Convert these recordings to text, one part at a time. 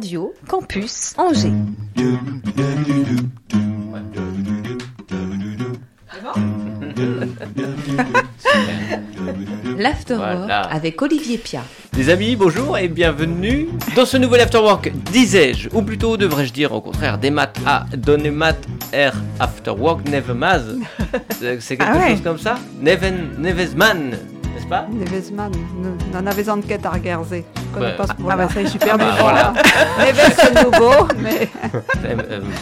Radio Campus Angers. L'Afterwork Voilà. avec Olivier Pia. Les amis, bonjour et bienvenue dans ce nouvel Afterwork, disais-je, ou plutôt devrais-je dire au contraire, des maths à donner maths R Afterwork, Nevemaz. C'est c'est quelque Ah ouais. chose comme ça? Neven, Nevesman, n'est-ce pas? Nevesman, n'en avez en quête à regarder. Ouais. pas ce Ah, mot-là. bah, ça, super Ah bah, bien. voilà. Neves, c'est nouveau, mais Euh,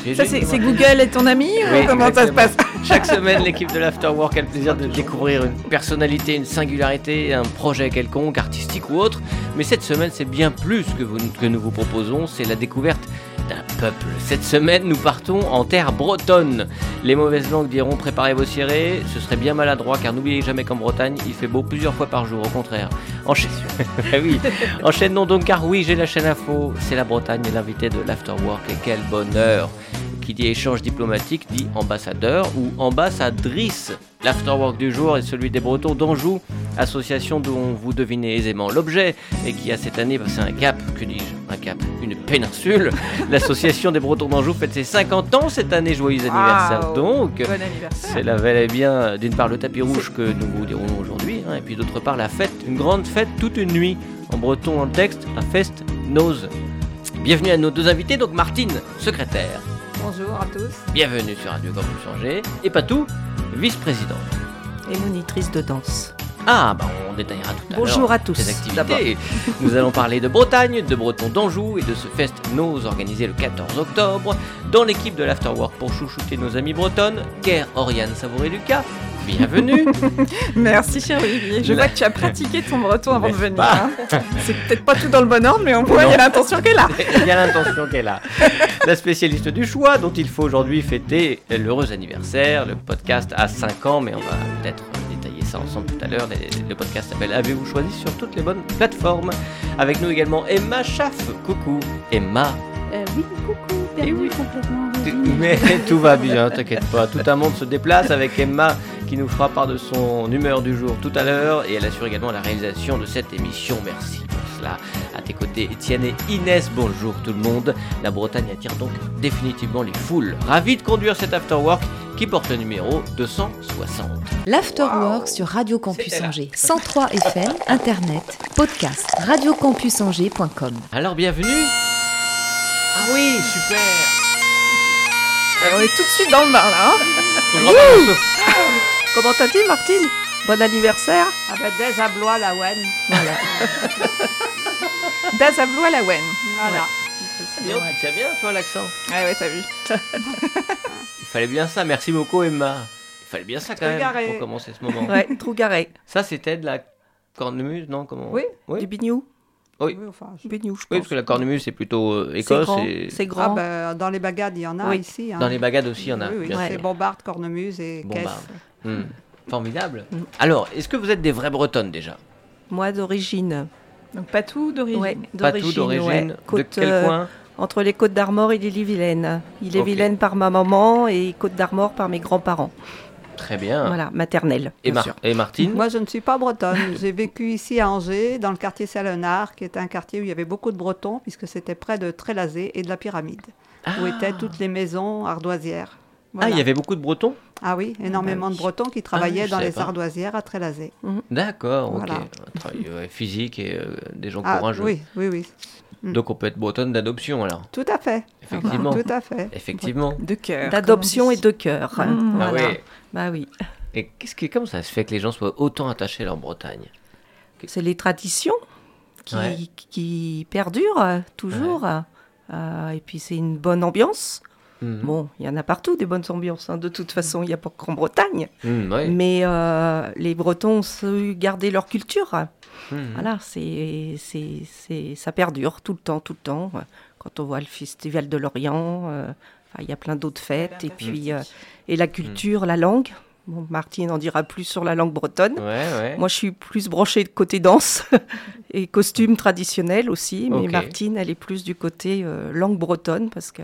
euh, Ça, c'est Google est ton ami Oui, ou comment ça se passe Chaque semaine, l'équipe de l'Afterwork a le plaisir de découvrir une personnalité, une singularité, un projet quelconque, artistique ou autre. Mais cette semaine, c'est bien plus que, vous- que nous vous proposons, c'est la découverte peuple. Cette semaine, nous partons en terre bretonne. Les mauvaises langues diront préparez vos cirés, ce serait bien maladroit car n'oubliez jamais qu'en Bretagne, il fait beau plusieurs fois par jour, au contraire. Enchaînons. Ah oui. Enchaînons donc car oui, j'ai la chaîne info, c'est la Bretagne et l'invité de l'Afterwork et quel bonheur qui dit échange diplomatique dit ambassadeur ou ambassadrice. L'afterwork du jour est celui des Bretons d'Anjou, association dont vous devinez aisément l'objet et qui a cette année passé un cap, que dis-je, un cap, une péninsule. L'association des Bretons d'Anjou fête ses 50 ans cette année, joyeux anniversaire Wow. donc. Bon anniversaire. C'est la bel et bien, d'une part, le tapis rouge que nous vous dirons aujourd'hui, hein, et puis d'autre part, la fête, une grande fête toute une nuit. En breton, en texte, un fest nose. Bienvenue à nos deux invités, donc Martine, secrétaire. Bonjour à tous. Bienvenue sur Radio Campus Angers. Et Patou, vice-présidente. Et monitrice de danse. Ah, bah on détaillera tout à l'heure. Bonjour à tous, Ces activités. Nous allons parler de Bretagne, de Breton d'Anjou et de ce fest Nose organisé le 14 octobre. Dans l'équipe de l'Afterwork pour chouchouter nos amis bretonnes, Ker, Oriane, Savouré, Lucas. Bienvenue. Merci, cher Olivier. Je La- vois que tu as pratiqué ton breton avant de venir. hein. C'est peut-être pas tout dans le bon ordre, mais on voit, il y a l'intention qu'elle a. Il y a l'intention qu'elle a. La spécialiste du choix, dont il faut aujourd'hui fêter l'heureux anniversaire. Le podcast a 5 ans, mais on va peut-être détailler ça ensemble tout à l'heure. Le podcast s'appelle Avez-vous choisi sur toutes les bonnes plateformes? Avec nous également Emma Schaff. Coucou Emma. Euh, oui, coucou, oui. complètement. Mais tout va bien, t'inquiète pas. Tout un monde se déplace avec Emma qui nous fera part de son humeur du jour tout à l'heure et elle assure également la réalisation de cette émission. Merci pour cela. À tes côtés, Étienne et Inès. Bonjour tout le monde. La Bretagne attire donc définitivement les foules. Ravi de conduire cet afterwork qui porte le numéro 260. L'Afterwork sur Radio Campus. Angers. 103 FM, Internet, podcast, radiocampusangers.com. Alors bienvenue. Ah oui, super. On est tout de suite dans le bain, là. hein. Comment t'as dit, Martine? Bon anniversaire. Ah ben, des ablois, la Wen. Voilà. Dazablois la Wen. Voilà. Dis donc, tu tiens bien toi l'accent. Ah ouais, t'as vu. Il fallait bien ça. Merci beaucoup Emma. Il fallait bien ça quand même pour commencer ce moment. Ouais, Trougaré. Ça, c'était de la cornemuse, non comment... Oui. Oui. Du bignou. Oui. Oui, enfin, pense. Oui, parce que la cornemuse, c'est plutôt euh, C'est Écosse. grand. et C'est Ah grand. ben, dans les bagades, il y en a Oui. ici. hein. Dans les bagades aussi, il y en a. Oui, c'est sûr. Bombard, Cornemuse et Bombarde. Caisse. Hmm. Formidable. Mm. Alors, est-ce que vous êtes des vraies bretonnes déjà? Moi, d'origine. Donc pas tout d'origine. Ouais, Pas tout d'origine. ouais. De Côte, quel euh, coin? Entre les Côtes d'Armor et l'Ille-et-Vilaine. Ille-et-Vilaine par ma maman et Côtes d'Armor par mes grands-parents. Très bien. Voilà, maternelle. Et, bien Mar- sûr. et Martine Moi, je ne suis pas bretonne. J'ai vécu ici à Angers, dans le quartier Salenard, qui est un quartier où il y avait beaucoup de Bretons, puisque c'était près de Trélazé et de la Pyramide, Ah. où étaient toutes les maisons ardoisières. Ah, il y avait beaucoup de bretons Ah oui, énormément oui. de Bretons qui travaillaient je dans les pas. ardoisières à Trélazé. D'accord, ok. Voilà. Un travail physique et euh, des gens Ah, courageux. oui, oui, oui. Donc on peut être bretonne d'adoption alors. Tout à fait. Effectivement. Tout à fait. Effectivement. De cœur. D'adoption et de cœur. Mmh. Ah oui. Bah oui. Et qu'est-ce que, comment ça se fait que les gens soient autant attachés à leur Bretagne? C'est les traditions qui, Ouais. qui perdurent euh, toujours. Euh, et puis c'est une bonne ambiance. Mhm. Bon, il y en a partout des bonnes ambiances. hein. De toute façon, il n'y a pas qu'en Bretagne. Mhm, ouais. Mais euh, les Bretons ont su garder leur culture. Mhm. Voilà, c'est, c'est, c'est, ça perdure tout le temps, tout le temps. Quand on voit le Festival de l'Orient, euh, il y a plein d'autres fêtes. Et puis, euh, et la culture, la langue. Bon, Martine en dira plus sur la langue bretonne. Ouais, ouais. Moi, je suis plus branchée de côté danse et costume traditionnel aussi. Mais. Martine, elle est plus du côté langue bretonne parce que.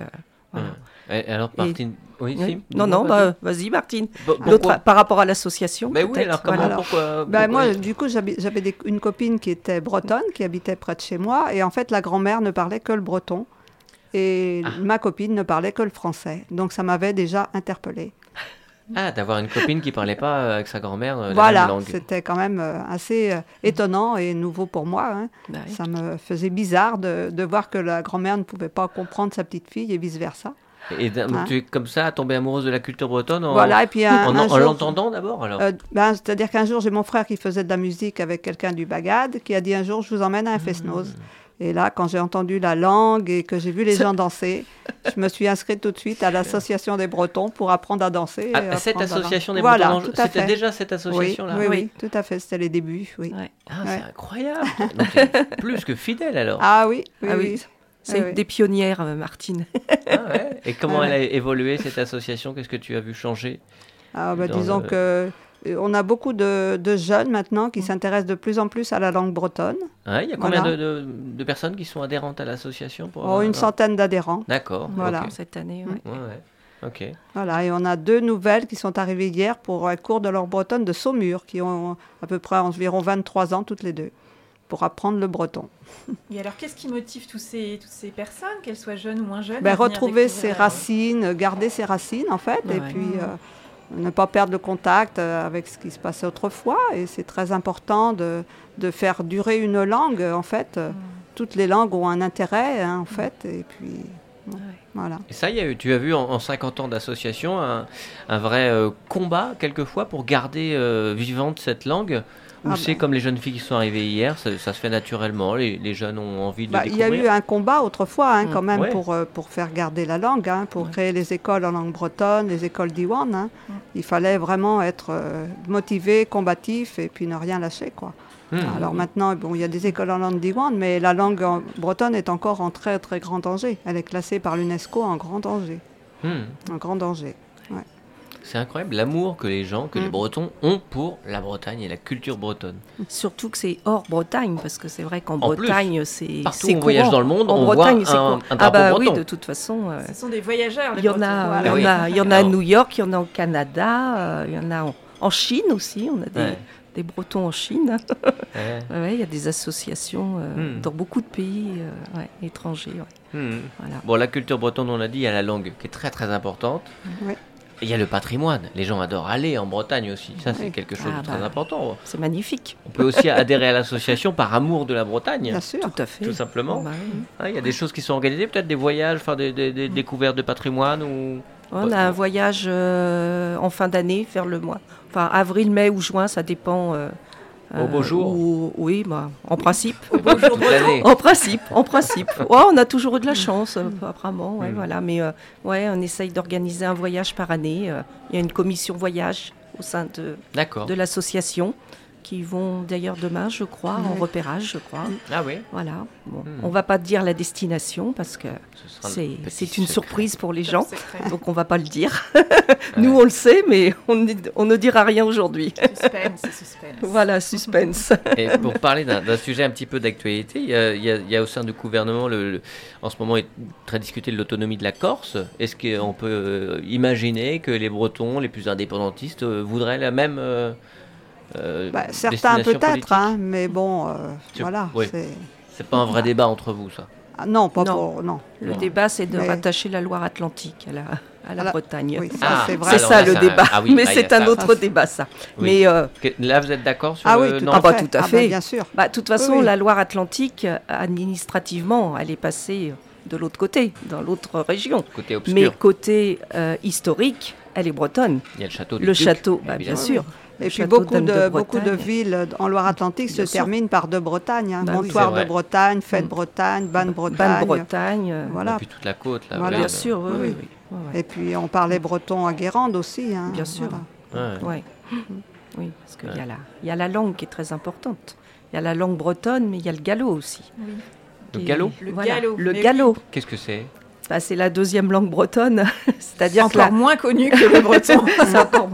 voilà. Et alors, Martine, oui, Oui. si Non, non, bah, vas-y, Martine. L'autre, par rapport à l'association. Mais oui, alors comment, voilà. pourquoi, Ben, pourquoi- moi, du coup, j'avais une copine qui était bretonne, qui habitait près de chez moi, et en fait, la grand-mère ne parlait que le breton. Et Ah. ma copine ne parlait que le français. Donc ça m'avait déjà interpellée. Ah, d'avoir une copine qui parlait pas euh, avec sa grand-mère euh, la voilà, même langue. c'était quand même euh, assez euh, étonnant et nouveau pour moi. hein. Bah oui. Ça me faisait bizarre de, de voir que la grand-mère ne pouvait pas comprendre sa petite fille et vice-versa. Et Hein. tu es comme ça tombée amoureuse de la culture bretonne en, Voilà, et puis un, en, l'entendant d'abord alors? Euh, ben, C'est-à-dire qu'un jour, j'ai mon frère qui faisait de la musique avec quelqu'un du Bagad, qui a dit un jour, je vous emmène à un fest-noz. Et là, quand j'ai entendu la langue et que j'ai vu les gens danser, je me suis inscrite tout de suite à l'association des Bretons pour apprendre à danser. et Ah, cette à- association des voilà, Bretons, tout à c'était fait. déjà cette association-là? Oui, oui, Oui. tout à fait, c'était les débuts, oui. Ouais. Ah, Ouais. c'est incroyable Donc, plus que fidèle alors Ah oui, oui, Ah oui. oui. C'est oui. une des pionnières, euh, Martine. Ah ouais. Et comment Ouais. elle a évolué cette association? Qu'est-ce que tu as vu changer Ah, bah, disons le- que euh, on a beaucoup de, de jeunes maintenant qui s'intéressent de plus en plus à la langue bretonne. Ah, Il y a combien Voilà. de, de- de personnes qui sont adhérentes à l'association pour Oh, une centaine d'adhérents. D'accord. Voilà. ok. Cette année, ouais. Ouais, ouais. Ok. Voilà, et on a deux nouvelles qui sont arrivées hier pour un cours de langue bretonne de Saumur, qui ont à peu près environ 23 ans toutes les deux, pour apprendre le breton. Et alors, qu'est-ce qui motive tous ces, toutes ces personnes, qu'elles soient jeunes ou moins jeunes Ben, retrouver ses la- racines, garder ses racines en fait, et puis euh, ne pas perdre le contact euh, avec ce qui se passait autrefois. Et c'est très important de, de faire durer une langue en fait. Euh, Toutes les langues ont un intérêt hein, en fait, et puis voilà. Et ça, il y a eu, tu as vu en, en 50 ans d'association un, un vrai euh, combat quelquefois pour garder euh, vivante cette langue? Ou Ah c'est bah. comme les jeunes filles qui sont arrivées hier, ça, ça se fait naturellement, les, les jeunes ont envie de Bah, il y a eu un combat autrefois hein, Mm. quand même Ouais. pour, euh, pour faire garder la langue, hein, pour créer les écoles en langue bretonne, les écoles d'Iwan. hein. Mm. Il fallait vraiment être euh, motivé, combatif et puis ne rien lâcher. Quoi. Hmm. Alors maintenant, bon, il y a des écoles en langue d'Iwan, mais la langue en- bretonne est encore en très très grand danger. Elle est classée par l'UNESCO en grand danger. Hmm. En grand danger. C'est incroyable l'amour que les gens, que les Mm. Bretons ont pour la Bretagne et la culture bretonne. Surtout que c'est hors Bretagne, parce que c'est vrai qu'en Bretagne, c'est partout on voyage dans le monde, en on voit Bretagne, c'est un- un Ah bah oui, breton. de toute façon. euh, Ce sont des voyageurs, les Il y en Bretons. a, Voilà. il y en a, il y en a à Alors- New York, il y en a au Canada, euh, il y en a en, en Chine aussi. On a des, Ouais. des Bretons en Chine. Ouais. Ouais, il y a des associations euh, Hmm. dans beaucoup de pays euh, ouais, étrangers. ouais. Hmm. Voilà. Bon, la culture bretonne, on l'a dit, il y a la langue qui est très très importante. Il y a le patrimoine. Les gens adorent aller en Bretagne aussi. Ça, c'est Oui. quelque chose Ah de très bah. important. C'est magnifique, On peut aussi adhérer à l'association par amour de la Bretagne, Bien sûr. tout à fait. tout simplement. Bah oui. Ah, Il y a des choses qui sont organisées, peut-être des voyages, enfin des, des- des découvertes de patrimoine ou. On a un voyage euh, en fin d'année vers le mois. Enfin, avril, mai ou juin, ça dépend. euh, Au beau jour. ou- oui, bah, en principe. En principe, en principe. Ouais, on a toujours eu de la chance, euh, apparemment. Ouais, Mm. voilà. Mais euh, ouais, on essaye d'organiser un voyage par année. euh, Il y a une commission voyage au sein de, D'accord. de l'association qui vont d'ailleurs demain, je crois, en repérage, je crois. Ah oui. Voilà. Bon, Mm. On va pas dire la destination parce que c'est une surprise pour les gens. secret. Donc on va pas le dire. Nous on le sait, mais on, ne- on ne dira rien aujourd'hui. Suspense, suspense. voilà, suspense. Et pour parler d'un sujet un petit peu d'actualité, il y, a- il y a- il y a au sein du gouvernement, le, le- en ce moment, est très discuté de l'autonomie de la Corse. Est-ce qu'on peut euh, imaginer que les Bretons, les plus indépendantistes, euh, voudraient la même euh, euh, Bah, certains peut-être, hein, mais bon, euh, voilà. oui. c'est- pas un vrai débat entre vous, ça. Ah, non, pas Non. pour. Non. Le Non. débat, c'est de Mais- rattacher la Loire-Atlantique à la, à Bretagne. Oui, Ah, c'est ça là, le débat. ah oui, mais c'est un ça. autre débat, ça. Oui. Mais euh, Là, vous êtes d'accord sur Ah le... oui, tout non Ah bah, tout à Ah bah, fait. bien sûr. bah, de toute façon, la Loire-Atlantique, administrativement, elle est passée de l'autre côté, dans l'autre région. Côté obscur. Mais côté euh, historique, elle est bretonne. Il y a le château du Le Duc, château, bah, bien sûr. Et puis beaucoup de, beaucoup de Bretagne. villes en Loire-Atlantique se terminent par de Bretagne. Hein. Bah oui. Montoire C'est vrai. de Bretagne, Fête Mm. Bretagne, Ban Ban Bretagne. Bretagne. euh, Et Voilà. puis toute la côte, là. Voilà. Bien sûr, oui. Et puis on parlait breton à Guérande aussi. hein. Bien sûr. Voilà. ouais. Ouais. Oui, parce qu'il Ouais. y, a la- il y a la langue qui est très importante. Il y a la langue bretonne, mais il y a le gallo aussi. Oui. Le Et- gallo Le Voilà, gallo, Le gallo, Qu'est-ce que c'est? Bah, c'est la deuxième langue bretonne. C'est-à-dire que Encore la, moins connu que le breton. encore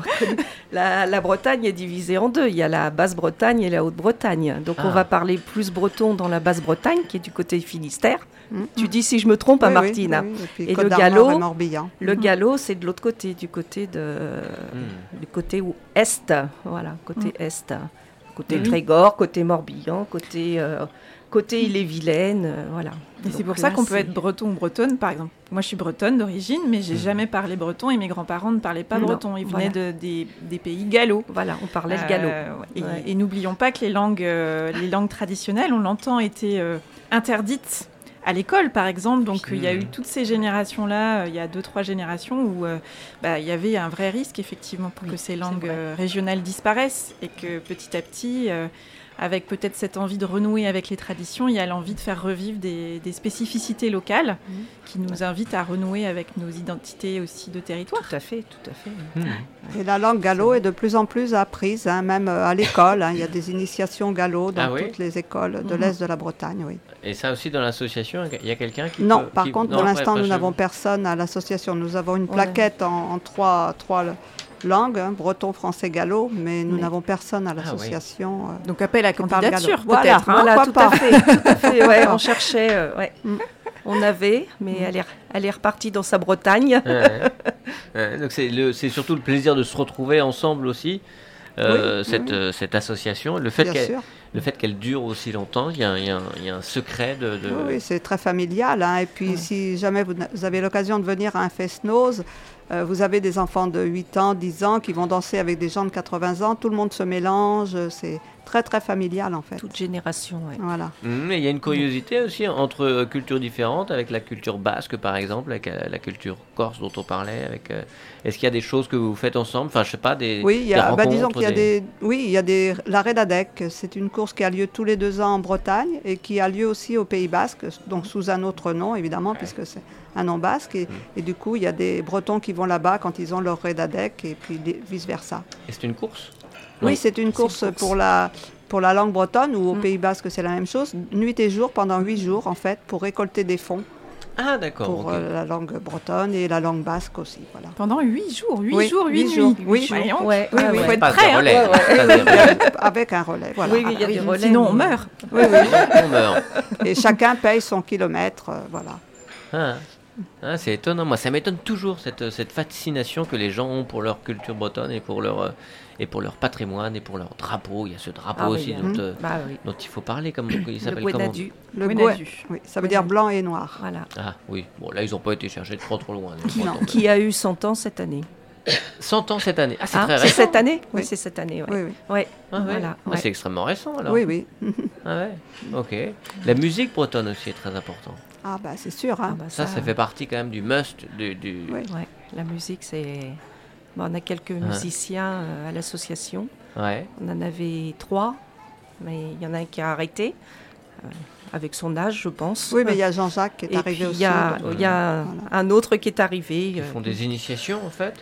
la, la Bretagne est divisée en deux. Il y a la Basse-Bretagne et la Haute-Bretagne. Donc Ah. on va parler plus breton dans la Basse-Bretagne, qui est du côté Finistère. Mm. Tu dis si je me trompe, à Oui, Martine. hein. oui, oui. Et le gallo-. Le Mhm. gallo, c'est de l'autre côté, du côté de, Hmm. du côté où est, voilà, côté est, côté. Trégor, côté Morbihan, côté euh, côté Ille-et-Vilaine, euh, voilà. Et c'est pour ça qu'on peut être breton ou bretonne, par exemple. Moi, je suis bretonne d'origine, mais j'ai Mhm. jamais parlé breton et mes grands-parents ne parlaient pas Non, breton. Ils venaient voilà. de- des, des pays gallo. Voilà, on parlait le galop. Euh. Et, Ouais. et n'oublions pas que les langues, euh, les langues traditionnelles ont longtemps été euh, interdites à l'école, par exemple. Donc, il y a eu toutes ces générations-là, euh, il y a deux, trois générations, où euh, bah, il y avait un vrai risque, effectivement, pour Oui, que ces langues euh, régionales disparaissent et que petit à petit, euh, avec peut-être cette envie de renouer avec les traditions, il y a l'envie de faire revivre des, des spécificités locales Mhm. qui nous invitent à renouer avec nos identités aussi de territoire. Tout à fait, tout à fait. Hmm. Et la langue gallo est de plus en plus apprise, hein, même euh, à l'école. hein. Il y a des initiations gallo dans Ah oui toutes les écoles de Mhm. l'Est de la Bretagne, oui. Et ça aussi dans l'association, il y a quelqu'un qui Non, peut- par qui- contre, non, pour l'instant, nous n'avons personne à l'association. Nous avons une Ouais. plaquette en, en trois, trois l- langues, hein, breton, français, gallo, mais nous n'avons personne à oui. l'association. euh. Donc appel à candidature, Voilà. peut-être. hein. Voilà, tout pas. à fait, tout à fait. Ouais, on cherchait, euh, ouais. Mm. On avait, mais elle, est, elle est repartie dans sa Bretagne. Ouais. Donc c'est surtout le plaisir de se retrouver ensemble aussi. euh, Oui, cette, oui. euh, cette association, le fait Bien qu'elle sûr. le fait qu'elle dure aussi longtemps, il y a, un- il y a un- il y a un secret de, de- Oui, oui, c'est très familial. hein. Et puis, Ouais. si jamais vous, avez l'occasion de venir à un fest-noz, euh, vous avez des enfants de 8 ans, 10 ans qui vont danser avec des gens de 80 ans. Tout le monde se mélange. C'est très, très familial, en fait. Toute génération, ouais. Voilà. Et il y a une curiosité aussi entre euh, cultures différentes, avec la culture basque par exemple, avec euh, la culture corse dont on parlait. Avec, euh, est-ce qu'il y a des choses que vous faites ensemble? Enfin, je sais pas des. Oui, il y des a, bah, disons rencontres, qu'il y a des, oui, il y a des, la Redadec, c'est une course qui a lieu tous les deux ans en Bretagne et qui a lieu aussi au Pays Basque, donc sous un autre nom évidemment, puisque c'est un nom basque. Et, et du coup, il y a des Bretons qui vont là-bas quand ils ont leur Redadec et puis vice versa. Et c'est une course? Oui, c'est une course, course. pour la pour la langue bretonne ou au Mm. Pays Basque, c'est la même chose, nuit et jour pendant huit jours en fait pour récolter des fonds Ah, d'accord. pour euh, la langue bretonne et la langue basque aussi. Voilà. Pendant huit jours, huit Oui, jours, huit huit nuits. jours, oui. Ouais, Oui, ouais, oui, Il faut être prêt. hein. Ouais, ouais. Avec un relais, voilà. Oui, oui, il y a des oui, relais. Sinon, on meurt. Oui, oui. On meurt. Et chacun paye son kilomètre, euh, voilà. Ah. Ah, c'est étonnant. Moi, ça m'étonne toujours cette, cette fascination que les gens ont pour leur culture bretonne et pour leur, euh, et pour leur patrimoine et pour leur drapeau. Il y a ce drapeau Ah aussi dont, euh, Bah oui. dont il faut parler. Comme, il Le s'appelle comment Guenadu, Le goût- oui, ça veut dire blanc et noir. voilà. Ah oui, bon là ils n'ont pas été chercher trop trop loin. les Qui- a eu 100 ans cette année 100 ans cette année. Ah c'est Ah, très récent. cette année Oui, Oui. c'est cette année, ouais. Oui, oui. Ouais, Ah, ouais. voilà. Ah. C'est extrêmement récent alors. Oui, oui. Ah ouais. Ok. La musique bretonne aussi est très importante. Ah, bah, c'est sûr. Ah Hein. bah Ça, ça fait partie quand même du must du. du- Oui. Ouais, la musique, c'est. Bon, on a quelques musiciens euh, à l'association. Ouais. On en avait trois, mais il y en a un qui a arrêté, euh, avec son âge, je pense. Oui, mais il y a Jean-Jacques qui est Et arrivé puis, il aussi. y a, donc, y a Voilà. un autre qui est arrivé. Ils euh, font des initiations en fait?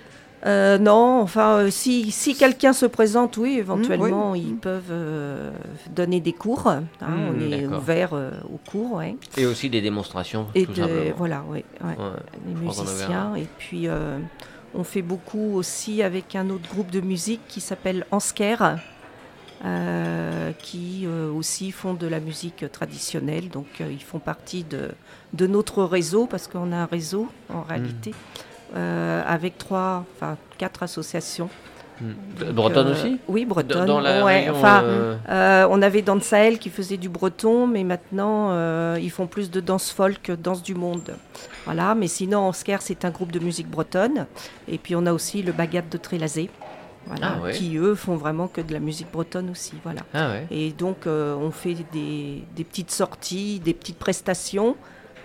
Euh, non, enfin, euh, si, si quelqu'un se présente, oui, éventuellement, oui. ils peuvent euh, donner des cours. hein, Mmh, on est d'accord. ouvert aux cours, ouais. Et aussi des démonstrations. Et tout de, simplement. voilà, ouais. Ouais. les musiciens. Et puis, on fait beaucoup aussi avec un autre groupe de musique qui s'appelle Ansker, qui aussi font de la musique traditionnelle. Donc, ils font partie de, de notre réseau, parce qu'on a un réseau en réalité, euh, avec trois, enfin quatre associations. Hmm. Donc, Bretonne euh, aussi Oui, Dans- bretonne. Dans la ouais, région, enfin, euh, euh, on avait Danse Sahel qui faisait du breton, mais maintenant euh, ils font plus de danse folk, danse du monde. Voilà, mais sinon Ansker c'est un groupe de musique bretonne. Et puis on a aussi le Bagat de Trélazé, voilà, Ah ouais. qui eux font vraiment que de la musique bretonne aussi. Voilà. Ah ouais. Et donc euh, on fait des, des petites sorties, des petites prestations.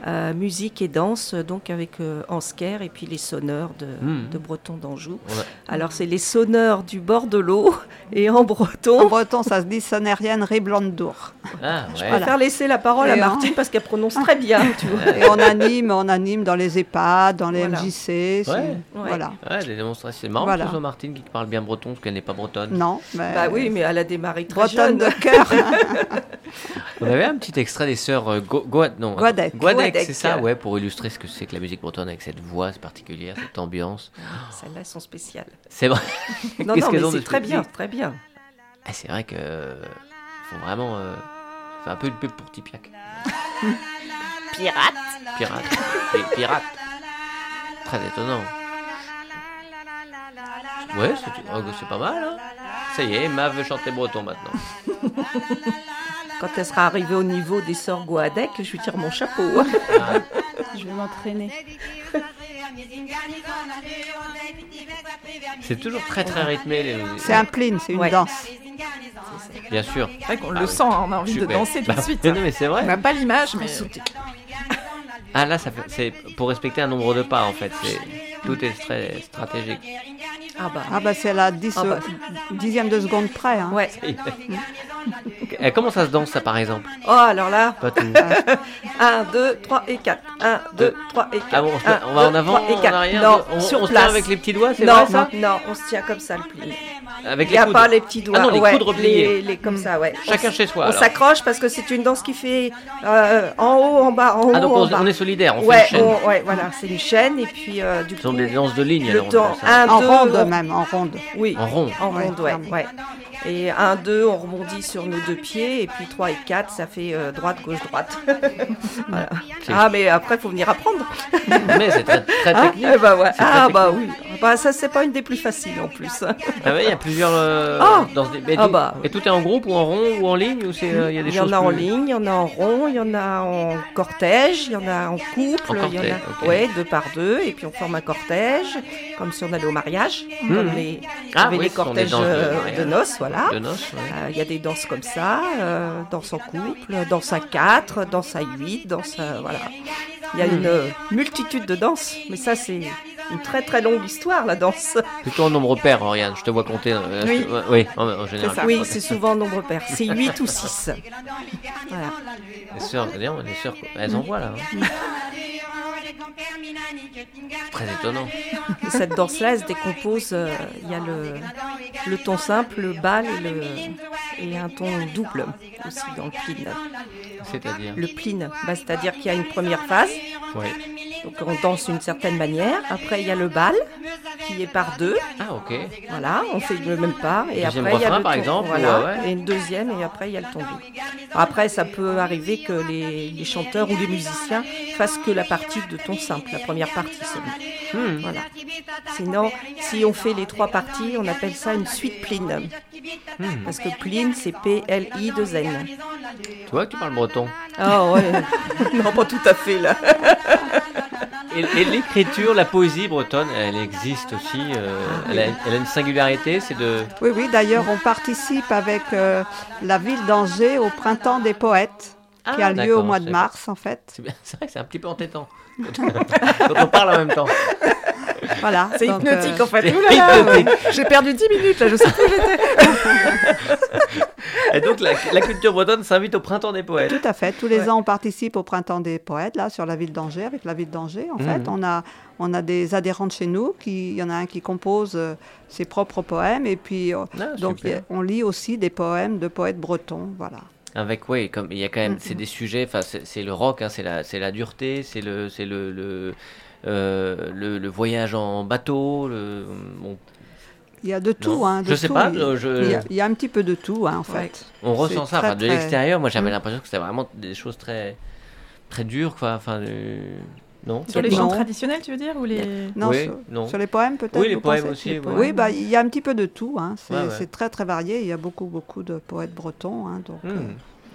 Euh, musique et danse, donc avec euh, Ansker et puis les sonneurs de, de Breton d'Anjou. Alors c'est les sonneurs du bord de l'eau et en En breton. breton, ça se dit sonérienne riblandour. Ah Je préfère laisser la parole à Et Martine parce qu'elle prononce très bien, tu vois. Et on anime, on anime dans les EHPAD, dans les Voilà. MJC. c'est- Ouais. Voilà. Ouais, des démonstrations. C'est marrant Voilà. Martine qui parle bien breton parce qu'elle n'est pas bretonne. Non, mais Bah oui, mais elle a démarré très bretonne jeune. de cœur. On avait un petit extrait des sœurs euh, Go- non, Guadec. Guadec, C'est ça, ouais, pour illustrer ce que c'est que la musique bretonne avec cette voix particulière, cette ambiance. Celles-là elles sont spéciales. C'est vrai. Non, non, mais c'est très bien, très bien. Ah, c'est vrai que euh, faut vraiment euh, c'est un peu une pub pour Tipiak. Pirate Pirate. Pi- pirate. Très étonnant. Ouais, c'est oh, c'est pas mal. Hein ça y est, Ma veut chanter breton maintenant. quand elle sera arrivée au niveau des Goadec, je lui tire mon chapeau. Je vais m'entraîner. C'est toujours très très rythmé. les- C'est un plin, c'est une Ouais. danse. Bien sûr. C'est vrai qu'on Ah le oui. sent, hein, on a envie Je- de danser tout de bah, suite. non, mais c'est vrai. On n'a pas l'image, mais Ah là, ça fait- c'est pour respecter un nombre de pas en fait. C'est tout est très stratégique. Ah bah, Ah bah c'est la 10, Ah bah. dixième de seconde près. hein. ouais. Eh, Comment ça se danse ça par exemple Oh, alors là, Pas tout. 1, 2, 3 et 4. 1, 2, 3 et 4. Ah bon, on, se- on va en avant, et en 4. arrière. Non, on, sur on se place. tient avec les petits doigts, c'est non, vrai ça non, on se tient comme ça le pli. Avec Il les n'y a coudes. pas les petits doigts. Ah non, les ouais, coudes repliés. Les, les- comme ça, ouais. Chacun on, chez soi. On alors. s'accroche parce que c'est une danse qui fait euh, en haut, en bas, en haut, Ah donc en on, bas. on est solidaire, on fait ouais, une chaîne. on- ouais, voilà, c'est une chaîne et puis euh, du Ce sont des danses de ligne le alors on temps appelle ça. 1, En 2, ronde même, en ronde. oui, En rond. en Ouais, ronde, ouais. Et 1, 2, on rebondit sur nos deux pieds et puis 3 et 4, ça fait euh, droite, gauche, droite. Voilà. Ah mais après, faut venir apprendre. Mais c'est très, très Hein technique. Eh ben ouais. C'est Ah très bah oui. Bah, ça, c'est pas une des plus faciles en plus. Ah ouais, il y a plusieurs euh, Ah danses. des- mais Ah bah. Et tout est en groupe ou en rond ou en ligne ou c'est euh, il y a des Il y en a en ligne, il y en a en rond, il y en a en cortège, il y en a en couple, En il y en a ouais, deux par deux, et puis on forme un cortège, comme si on allait au mariage, comme les, Ah oui, les ce cortèges de euh, de noces, voilà. Ouais. Euh, Il y a des danses comme ça, euh, danse en couple, danse à 4, danse à 8, danse à, voilà. Il y a une multitude de danses, mais ça c'est une très très longue histoire la danse. Plutôt en nombre pair, Oriane. Je te vois compter. euh, Oui. te- oui, en, en général. Oui, c'est souvent nombre pair, c'est 8 ou 6. Voilà. Les sœurs, d'ailleurs, les sœurs, elles envoient là. hein. Très étonnant. Et cette danse-là, elle se décompose. euh, Il y a le, le ton simple, le bal et, le, et un ton double aussi dans le pline. C'est-à-dire. Le pline, bah, c'est-à-dire qu'il y a une première phase, Oui. donc on danse d'une certaine manière. Après, il y a le bal qui est par deux. Ah ok. Voilà, on fait le même pas. Et Deuxième après, il y a refrain, le par exemple, Voilà, ou, ouais, ouais. et une deuxième, et après, il y a le double. Après, ça peut arriver que les, les chanteurs ou les musiciens fassent que la partie de ton simple, la première partie seulement. Hmm. Voilà. Sinon, si on fait les trois parties, on appelle ça une suite pline. Hmm. Parce que pline, c'est P-L-I-2-N. Tu vois que tu parles breton. Ah ouais. non, pas tout à fait là. Et, et l'écriture, la poésie bretonne, elle existe aussi. euh, elle, a, elle a une singularité, c'est de. Oui, oui, d'ailleurs, on participe avec euh, la ville d'Angers au Printemps des Poètes, qui Ah, a lieu d'accord, au mois de mars, en fait. C'est vrai que c'est un petit peu entêtant. Quand on parle en même temps. Voilà. c'est hypnotique euh, en fait. J'ai perdu 10 minutes là, je sais plus où j'étais. Et donc la, la culture bretonne s'invite au printemps des poètes. Tout à fait. Tous les Ouais. ans, on participe au Printemps des Poètes, là, sur la ville d'Angers, avec la ville d'Angers. En Mhm. fait, on a, on a des adhérents de chez nous. Qui, il y en a un qui compose euh, ses propres poèmes. Et puis, euh, Ah, donc, super. on lit aussi des poèmes de poètes bretons. Voilà. Avec oui, comme il y a quand même, Mhm. c'est des sujets. Enfin, c'est le rock, hein, c'est la, la dureté, c'est le, c'est le, le, euh, le, le voyage en bateau. Le, bon, Il y a de tout. Hein, de je sais tout. pas. Je- je- il y a, il y a un petit peu de tout, hein, en Ouais. fait. on ressent ça. très, Enfin, de très- l'extérieur, moi, j'avais Mhm. l'impression que c'était vraiment des choses très, très dures, quoi. Enfin, euh, non. Sur les chants traditionnels, tu veux dire ou les... Non, Oui, sur, non. sur les poèmes, peut-être Oui, les poèmes pensez aussi, Les ouais. poèmes. Oui, bah, il y a un petit peu de tout. Hein. C'est Ouais, ouais. c'est très, très varié. Il y a beaucoup, beaucoup de poètes bretons. Hein, donc, Hmm,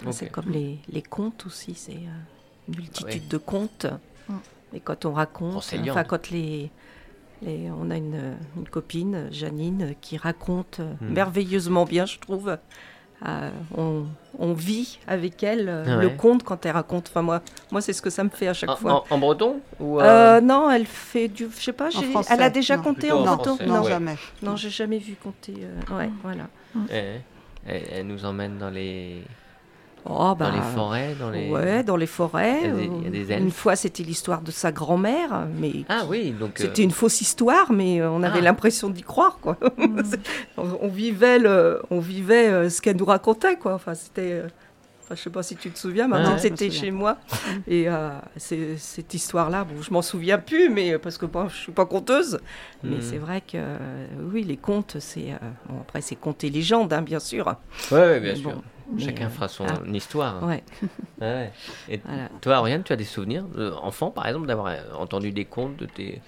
euh. C'est comme les, les contes aussi, c'est euh, une multitude Oui. de contes. Et quand on raconte, Oh, enfin quand les, les- on a une, une copine, Janine, qui raconte Hmm. merveilleusement bien, je trouve. Euh, on, on vit avec elle euh, Ah le conte quand elle raconte. Enfin moi, moi c'est ce que ça me fait à chaque En, fois. en- en breton ou euh, Euh, non, elle fait du, je sais pas, j'ai- français, elle a déjà non. compté en breton. français, non, ouais. jamais. Non, j'ai jamais vu compter. euh, ouais, voilà. eh, elle, elle nous emmène dans les, Oh, bah, dans les forêts, dans les. Ouais, dans les forêts. Il y a des- il y a des euh, Une fois, c'était l'histoire de sa grand-mère, mais Ah oui, donc. euh, c'était une fausse histoire, mais euh, on avait Ah. l'impression d'y croire, quoi. C'est- on, vivait, le, on vivait euh, ce qu'elle nous racontait, quoi. Enfin, c'était. euh, enfin, je sais pas si tu te souviens, maintenant Ouais, c'était chez moi. Et euh, c'est- cette histoire-là, bon, je m'en souviens plus, mais euh, parce que bon, je suis pas conteuse. Mais Mhm. c'est vrai que, euh, oui, les contes, c'est. euh, bon, après, c'est contes et légendes, hein, bien sûr. Ouais, ouais, bien Mais sûr. bon, Chacun euh, fera son ah. histoire. Ouais, ouais. Et voilà. toi, Oriane, tu as des souvenirs, euh, enfant par exemple, d'avoir euh, entendu des contes de tes,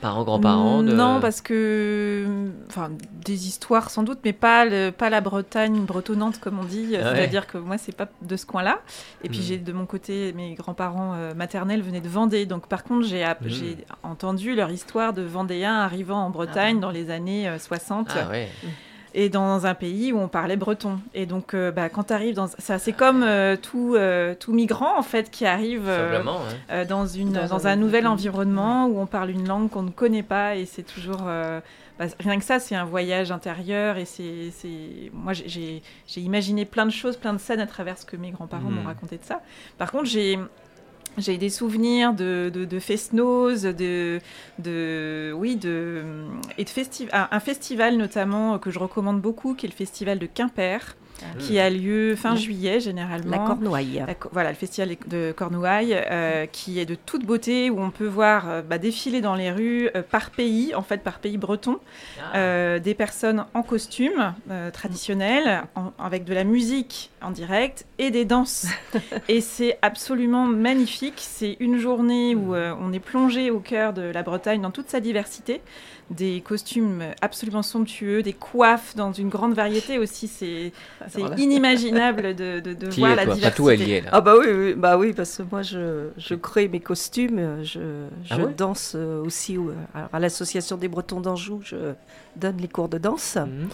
parents, grands-parents de... Non, parce que. Enfin, des histoires sans doute, mais pas, le, pas la Bretagne bretonnante, comme on dit. Ah ouais. C'est-à-dire que moi, c'est pas de ce coin-là. Et puis, Mm. j'ai de mon côté, mes grands-parents euh, maternels venaient de Vendée. Donc, par contre, j'ai Mm. j'ai entendu leur histoire de Vendéens arrivant en Bretagne dans les années euh, 60. Ah ouais. Et dans un pays où on parlait breton. Et donc, euh, bah, quand tu arrives dans. Ça, c'est comme euh, tout, euh, tout migrant, en fait, qui arrive. euh, hein. euh, dans, une, Dans dans, un un, nouvel pays. environnement où on parle une langue qu'on ne connaît pas et c'est toujours euh, bah, rien que ça c'est un voyage intérieur et c'est c'est- moi j'ai- imaginé plein de choses plein de scènes à travers ce que mes grands-parents Mhm. m'ont raconté de ça par contre j'ai j'ai des souvenirs de, de, de de, oui, de, et de un, festival notamment que je recommande beaucoup, qui est le festival de Quimper, qui a lieu fin juillet généralement. La Cornouaille. La voilà, le festival de Cornouailles, euh, qui est de toute beauté, où on peut voir euh, bah, défiler dans les rues euh, par pays, en fait par pays breton, Ah. des personnes en costume traditionnel, en- avec de la musique en direct et des danses. et c'est absolument magnifique. C'est une journée où euh, on est plongé au cœur de la Bretagne dans toute sa diversité. Des costumes absolument somptueux, des coiffes dans une grande variété aussi. C'est Voilà. inimaginable de, de, de T'y voir la toi? diversité. Pas tout, elle y est, là. Ah bah oui, oui, bah oui, parce que moi je, je crée mes costumes, euh, je, je Ah ouais? danse euh, aussi au- alors, à l'association des Bretons d'Anjou, je donne les cours de danse Mhm.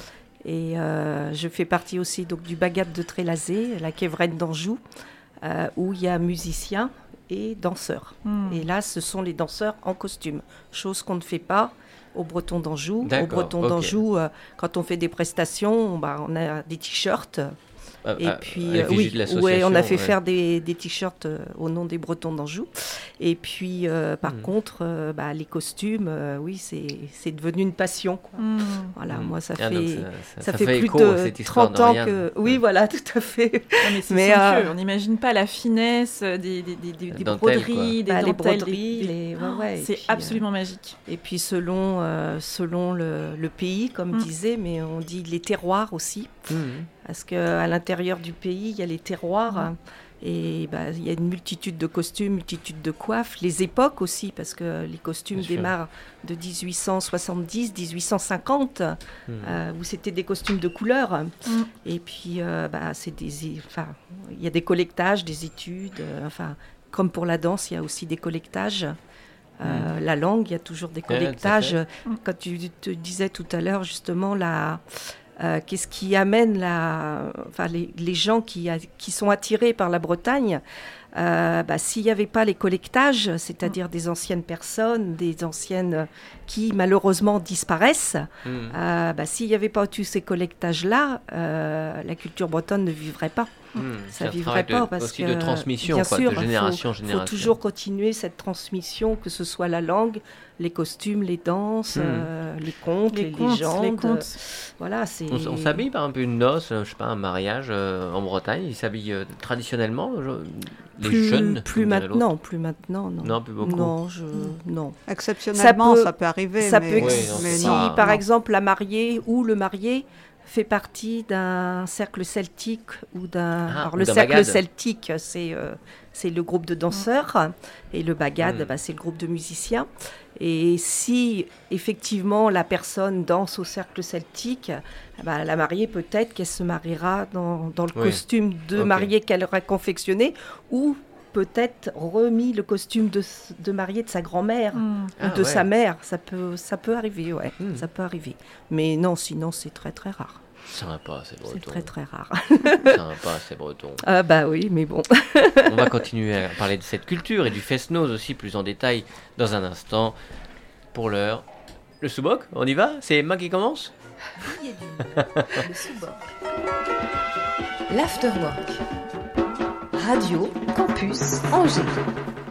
et euh, je fais partie aussi donc du Bagat de Trélazé, la Quévrenne d'Anjou, euh, où il y a musiciens et danseurs. Hmm. Et là, ce sont les danseurs en costume, chose qu'on ne fait pas au Breton d'Anjou. Au Breton d'Anjou, euh, quand on fait des prestations, bah, on a des t-shirts. Ah, Et ah, puis, à euh, oui, de ouais, on a fait ouais. faire des, des t-shirts euh, au nom des Bretons d'Anjou. Et puis, euh, par Mhm. contre, euh, bah, les costumes, euh, oui, c'est c'est devenu une passion. quoi. Hmm. Voilà, Mhm. moi, ça Ah, fait, donc ça, ça fait, plus de cette histoire 30 ans que... Oui, voilà, tout à fait. Ah, mais euh, On n'imagine pas la finesse des, des, des, des- des Dentelles, broderies, des Bah, les dentelles. broderies, les... ouais, ouais, et C'est euh, absolument magique. Et puis selon, euh, selon le, le pays, comme Mm. disait, mais on dit les terroirs aussi. Parce qu'à l'intérieur du pays, il y a les terroirs. Et bah, il y a une multitude de costumes, multitude de coiffes, les époques aussi, parce que les costumes Bien sûr. démarrent de 1870, 1850, Mhm. euh, où c'était des costumes de couleur. Mm. Et puis, euh, bah, c'est des, enfin, il y a des collectages, des études. euh, enfin, comme pour la danse, il y a aussi des collectages. Euh, La langue, il y a toujours des collectages. Quand tu te disais tout à l'heure, justement, la, euh, qu'est-ce qui amène la, enfin, les, les gens qui, a- qui sont attirés par la Bretagne euh, bah, S'il n'y avait pas les collectages, c'est-à-dire des anciennes personnes, des anciennes qui malheureusement disparaissent, Mhm. euh, bah, s'il n'y avait pas tous ces collectages-là, la culture bretonne ne vivrait pas. Mhm. Ça C'est un vivrait pas de- parce aussi que de transmission, bien quoi, sûr, de il génération en faut, génération. faut toujours continuer cette transmission, que ce soit la langue, les costumes, les danses, Mhm. euh, les contes, les, Les contes, légendes. les contes. Voilà, c'est. On, on s'habille par exemple une noce, euh, je sais pas, un mariage euh, en Bretagne, ils s'habillent euh, traditionnellement, je- les plus, jeunes. plus maintenant, plus maintenant, non. Non, plus beaucoup. Non, je, non. Exceptionnellement, Ça ça peut- peut, arriver. Ça mais, peut Oui, non, mais si, pas- par non. exemple, la mariée ou le marié fait partie d'un cercle celtique ou d'un. Ah, alors le cercle celtique, c'est euh, c'est le groupe de danseurs et le bagad, Mm. bah, c'est le groupe de musiciens. Et si effectivement la personne danse au cercle celtique, bah, la mariée peut-être qu'elle se mariera dans, dans le Oui. costume de mariée qu'elle aura confectionné ou peut-être remis le costume de, de mariée de sa grand-mère Hmm. Ah, ou de ouais. sa mère. Ça peut, ça peut arriver, ouais. Hmm. Ça peut arriver. Mais non, sinon c'est très très rare. Sympa, c'est C'est breton. très très rare. Sympa, c'est breton. Ah bah oui, mais bon. On va continuer à parler de cette culture et du fest-noz aussi plus en détail dans un instant. Pour l'heure, le sous-boc, on y va? C'est Emma qui commence? L'Afterwork. Radio Campus Angers.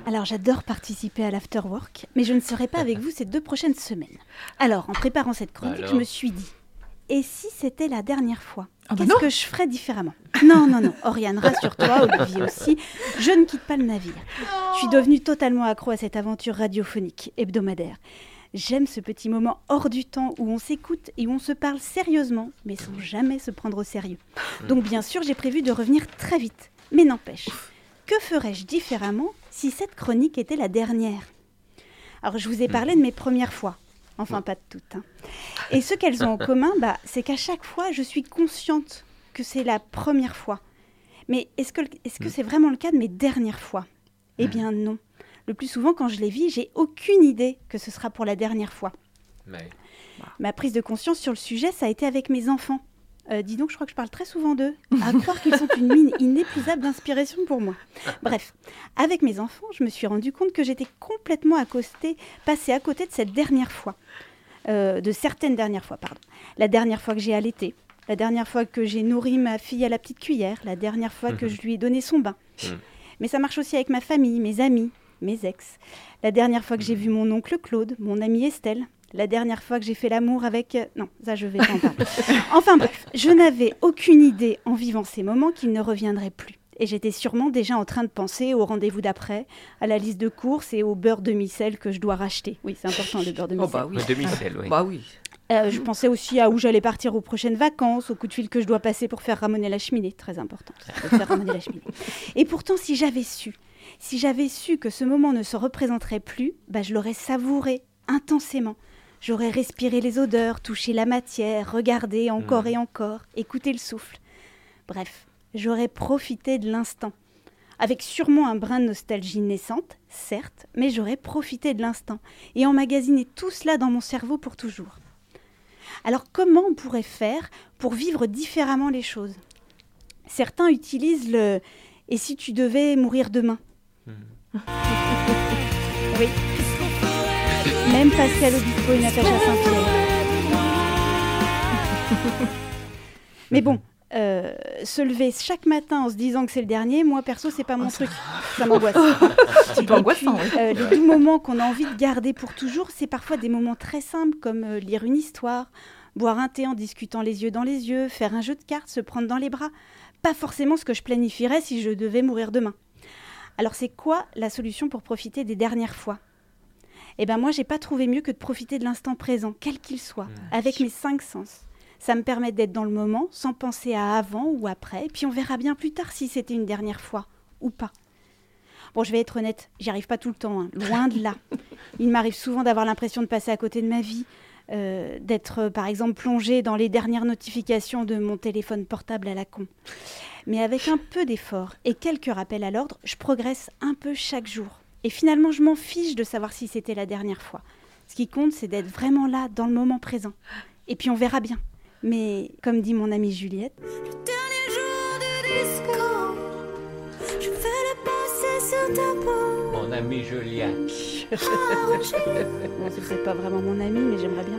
Alors j'adore participer à l'afterwork, mais je ne serai pas avec vous ces deux prochaines semaines. Alors en préparant cette chronique, Alors je me suis dit, et si c'était la dernière fois? Ah bah Qu'est-ce que je ferais différemment? Non, non, non, Oriane, rassure-toi, Olivier aussi, je ne quitte pas le navire. Je suis devenue totalement accro à cette aventure radiophonique hebdomadaire. J'aime ce petit moment hors du temps où on s'écoute et où on se parle sérieusement, mais sans jamais se prendre au sérieux. Donc bien sûr, j'ai prévu de revenir très vite. Mais n'empêche, que ferais-je différemment si cette chronique était la dernière? Alors, je vous ai parlé de mes premières fois. Enfin, pas de toutes. hein. Et ce qu'elles ont en commun, bah, c'est qu'à chaque fois, je suis consciente que c'est la première fois. Mais est-ce que est-ce que c'est vraiment le cas de mes dernières fois? Eh bien, non. Le plus souvent, quand je les vis, j'ai aucune idée que ce sera pour la dernière fois. Ma prise de conscience sur le sujet, ça a été avec mes enfants. Euh, dis donc, je crois que je parle très souvent d'eux. À croire qu'ils sont une mine inépuisable d'inspiration pour moi. Bref, avec mes enfants, je me suis rendu compte que j'étais complètement accostée, passée à côté de cette dernière fois. Euh, de certaines dernières fois, pardon. La dernière fois que j'ai allaité, la dernière fois que j'ai nourri ma fille à la petite cuillère, la dernière fois que je lui ai donné son bain. Mhm. Mais ça marche aussi avec ma famille, mes amis, mes ex. La dernière fois que j'ai vu mon oncle Claude, mon amie Estelle. La dernière fois que j'ai fait l'amour avec... euh, Non, ça je vais pas en parler. Enfin bref, je n'avais aucune idée en vivant ces moments qu'ils ne reviendraient plus. Et j'étais sûrement déjà en train de penser au rendez-vous d'après, à la liste de courses et au beurre demi-sel que je dois racheter. Oui, c'est important le beurre Oh demi-sel. bah oui. Le demi-sel, oui. Bah oui. Euh, je pensais aussi à où j'allais partir aux prochaines vacances, au coup de fil que je dois passer pour faire ramoner la cheminée. Très important, de faire ramoner la cheminée. Et pourtant, si j'avais su, si j'avais su que ce moment ne se représenterait plus, bah, je l'aurais savouré intensément. J'aurais respiré les odeurs, touché la matière, regardé encore et encore, écouté le souffle. Bref, j'aurais profité de l'instant. Avec sûrement un brin de nostalgie naissante, certes, mais j'aurais profité de l'instant et emmagasiné tout cela dans mon cerveau pour toujours. Alors comment on pourrait faire pour vivre différemment les choses? Certains utilisent le ⁇ et si tu devais mourir demain? Oui. Même Pascal Obispo et Natacha Saint-Pierre. Mais bon, euh, se lever chaque matin en se disant que c'est le dernier, moi perso, c'est pas mon truc. Ça m'angoisse. C'est angoissant. Euh, les doux moments qu'on a envie de garder pour toujours, c'est parfois des moments très simples comme euh, lire une histoire, boire un thé en discutant les yeux dans les yeux, faire un jeu de cartes, se prendre dans les bras. Pas forcément ce que je planifierais si je devais mourir demain. Alors c'est quoi la solution pour profiter des dernières fois? Eh ben moi j'ai pas trouvé mieux que de profiter de l'instant présent, quel qu'il soit, avec mes cinq sens. Ça me permet d'être dans le moment sans penser à avant ou après, et puis on verra bien plus tard si c'était une dernière fois ou pas. Bon, je vais être honnête, j'y arrive pas tout le temps, hein, loin de là. Il m'arrive souvent d'avoir l'impression de passer à côté de ma vie, euh, d'être euh, par exemple plongée dans les dernières notifications de mon téléphone portable à la con. Mais avec un peu d'effort et quelques rappels à l'ordre, je progresse un peu chaque jour. Et finalement, je m'en fiche de savoir si c'était la dernière fois. Ce qui compte, c'est d'être vraiment là, dans le moment présent. Et puis on verra bien. Mais comme dit mon amie Juliette, Dernier jour du disco, je fais le passer sur ta peau. Mon ami Julia. bon, ce serait pas vraiment mon amie, mais j'aimerais bien.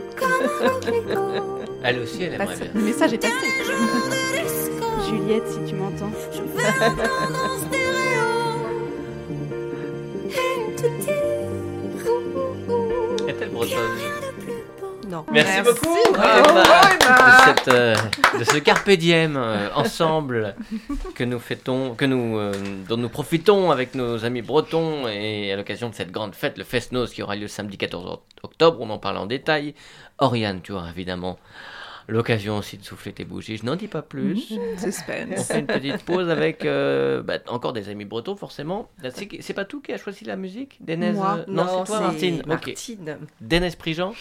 Elle aussi, elle aimerait bien. Le message est passé. Juliette, si tu m'entends. Je vais Est-elle bretonne. Non. Merci, Merci. beaucoup Emma, Emma. de, cette, euh, de ce carpe diem euh, ensemble que nous fêtons, que nous, euh, dont nous profitons avec nos amis bretons et à l'occasion de cette grande fête, le Fest-Noz qui aura lieu samedi 14 octobre, on en parle en détail. Oriane, tu auras évidemment l'occasion aussi de souffler tes bougies. Je n'en dis pas plus. On Suspense. fait une petite pause avec euh, bah, encore des amis bretons forcément. C'est pas tout qui a choisi la musique? Dénès, Moi. euh, Non, c'est toi Martine. Martine. Dénès Prigent?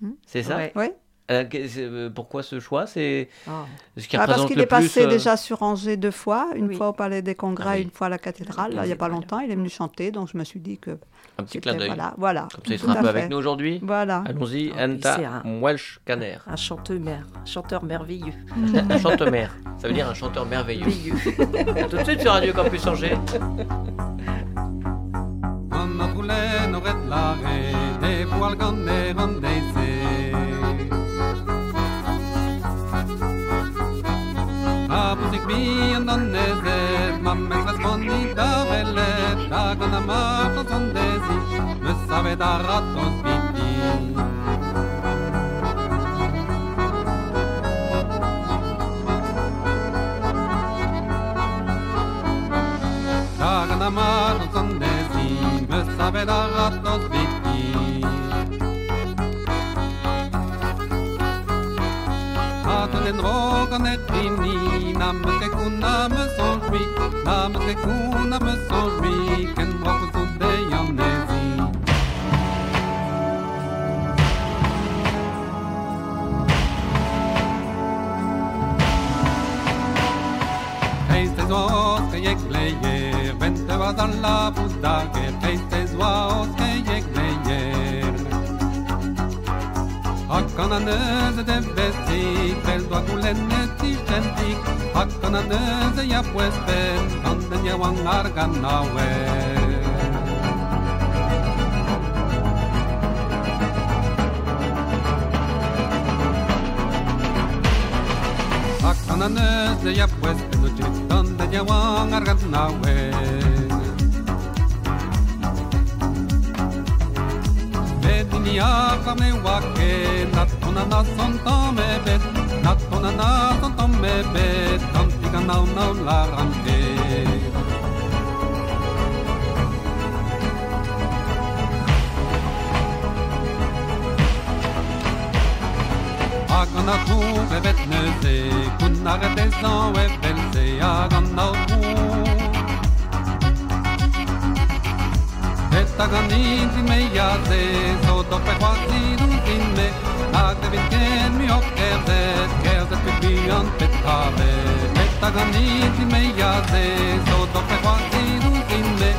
Hmm? C'est ça? Ouais. Euh, euh, pourquoi ce choix C'est Ah. ce qui Ah, parce qu'il est passé plus, euh, déjà sur Angers deux fois, une Oui. fois au Palais des Congrès, Ah oui. une fois à la cathédrale, là, il n'y a pas longtemps. Il est venu chanter, donc je me suis dit que un petit clin d'œil. Voilà, voilà. Comme ça, il sera un peu fait. avec nous aujourd'hui. Voilà. Allons-y, Ah, Anta un- Welsh Caner. Un chanteur, mer... chanteur merveilleux. un chanteur mère. Ça veut dire un chanteur merveilleux. Tout de suite sur Radio Campus Angers. Anna. bien an nezet Ma mez vez boni da velet Da gant a marchoz an dezi Me savet a ratos biti a Missouri. Namasakuna, Missouri. Can walk with teiste złotej jek leje, będę ładał la Hakkana nöze devestik, beldua gulenetik dendik, Hakkana nöze japuespen, anden jauan argan nauen. Hakkana nöze japuespen, utsivit, argan. diablarna oaket Nattorna natton ta med bett Nattorna natton ta med bett Tantiga navnaun ku Agana tore vetne se Kunnare desan e velse Agana ku. Hetagani me yaze Sodok pe huazirun ime Agdevin ken mi ok evdet Kevdet pipion petave Hetagani me yaze Sodok pe huazirun ime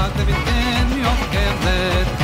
Agdevin ken mi ok evdet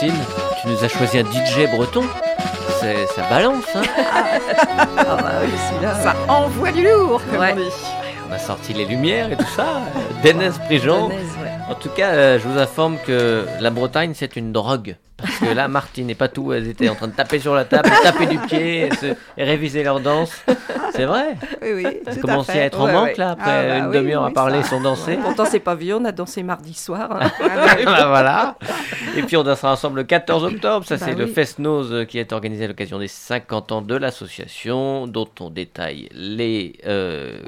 Tu nous as choisi un DJ breton. C'est- Ça balance, hein Ah bah oui, celui-là. Ça envoie du lourd, comme Ouais. on dit. On a sorti les lumières et tout ça. Denez Prigent, tout cas, euh, je vous informe que la Bretagne, c'est une drogue. Parce que là, Martine et Patou, elles étaient en train de taper sur la table, taper du pied et, se- et réviser leur danse. C'est vrai. Oui, oui. Elles commençaient à être en Ouais, manque, ouais. là, après Ah, bah une oui, demi-heure à oui, parler ça. sans danser. Pourtant, c'est pas vieux, on a dansé mardi soir. hein. Bah, voilà. Et puis on dansera ensemble le 14 octobre. Ça, Bah c'est le oui. Fest-Nose euh, qui est organisé à l'occasion des 50 ans de l'association, dont on détaille les. euh,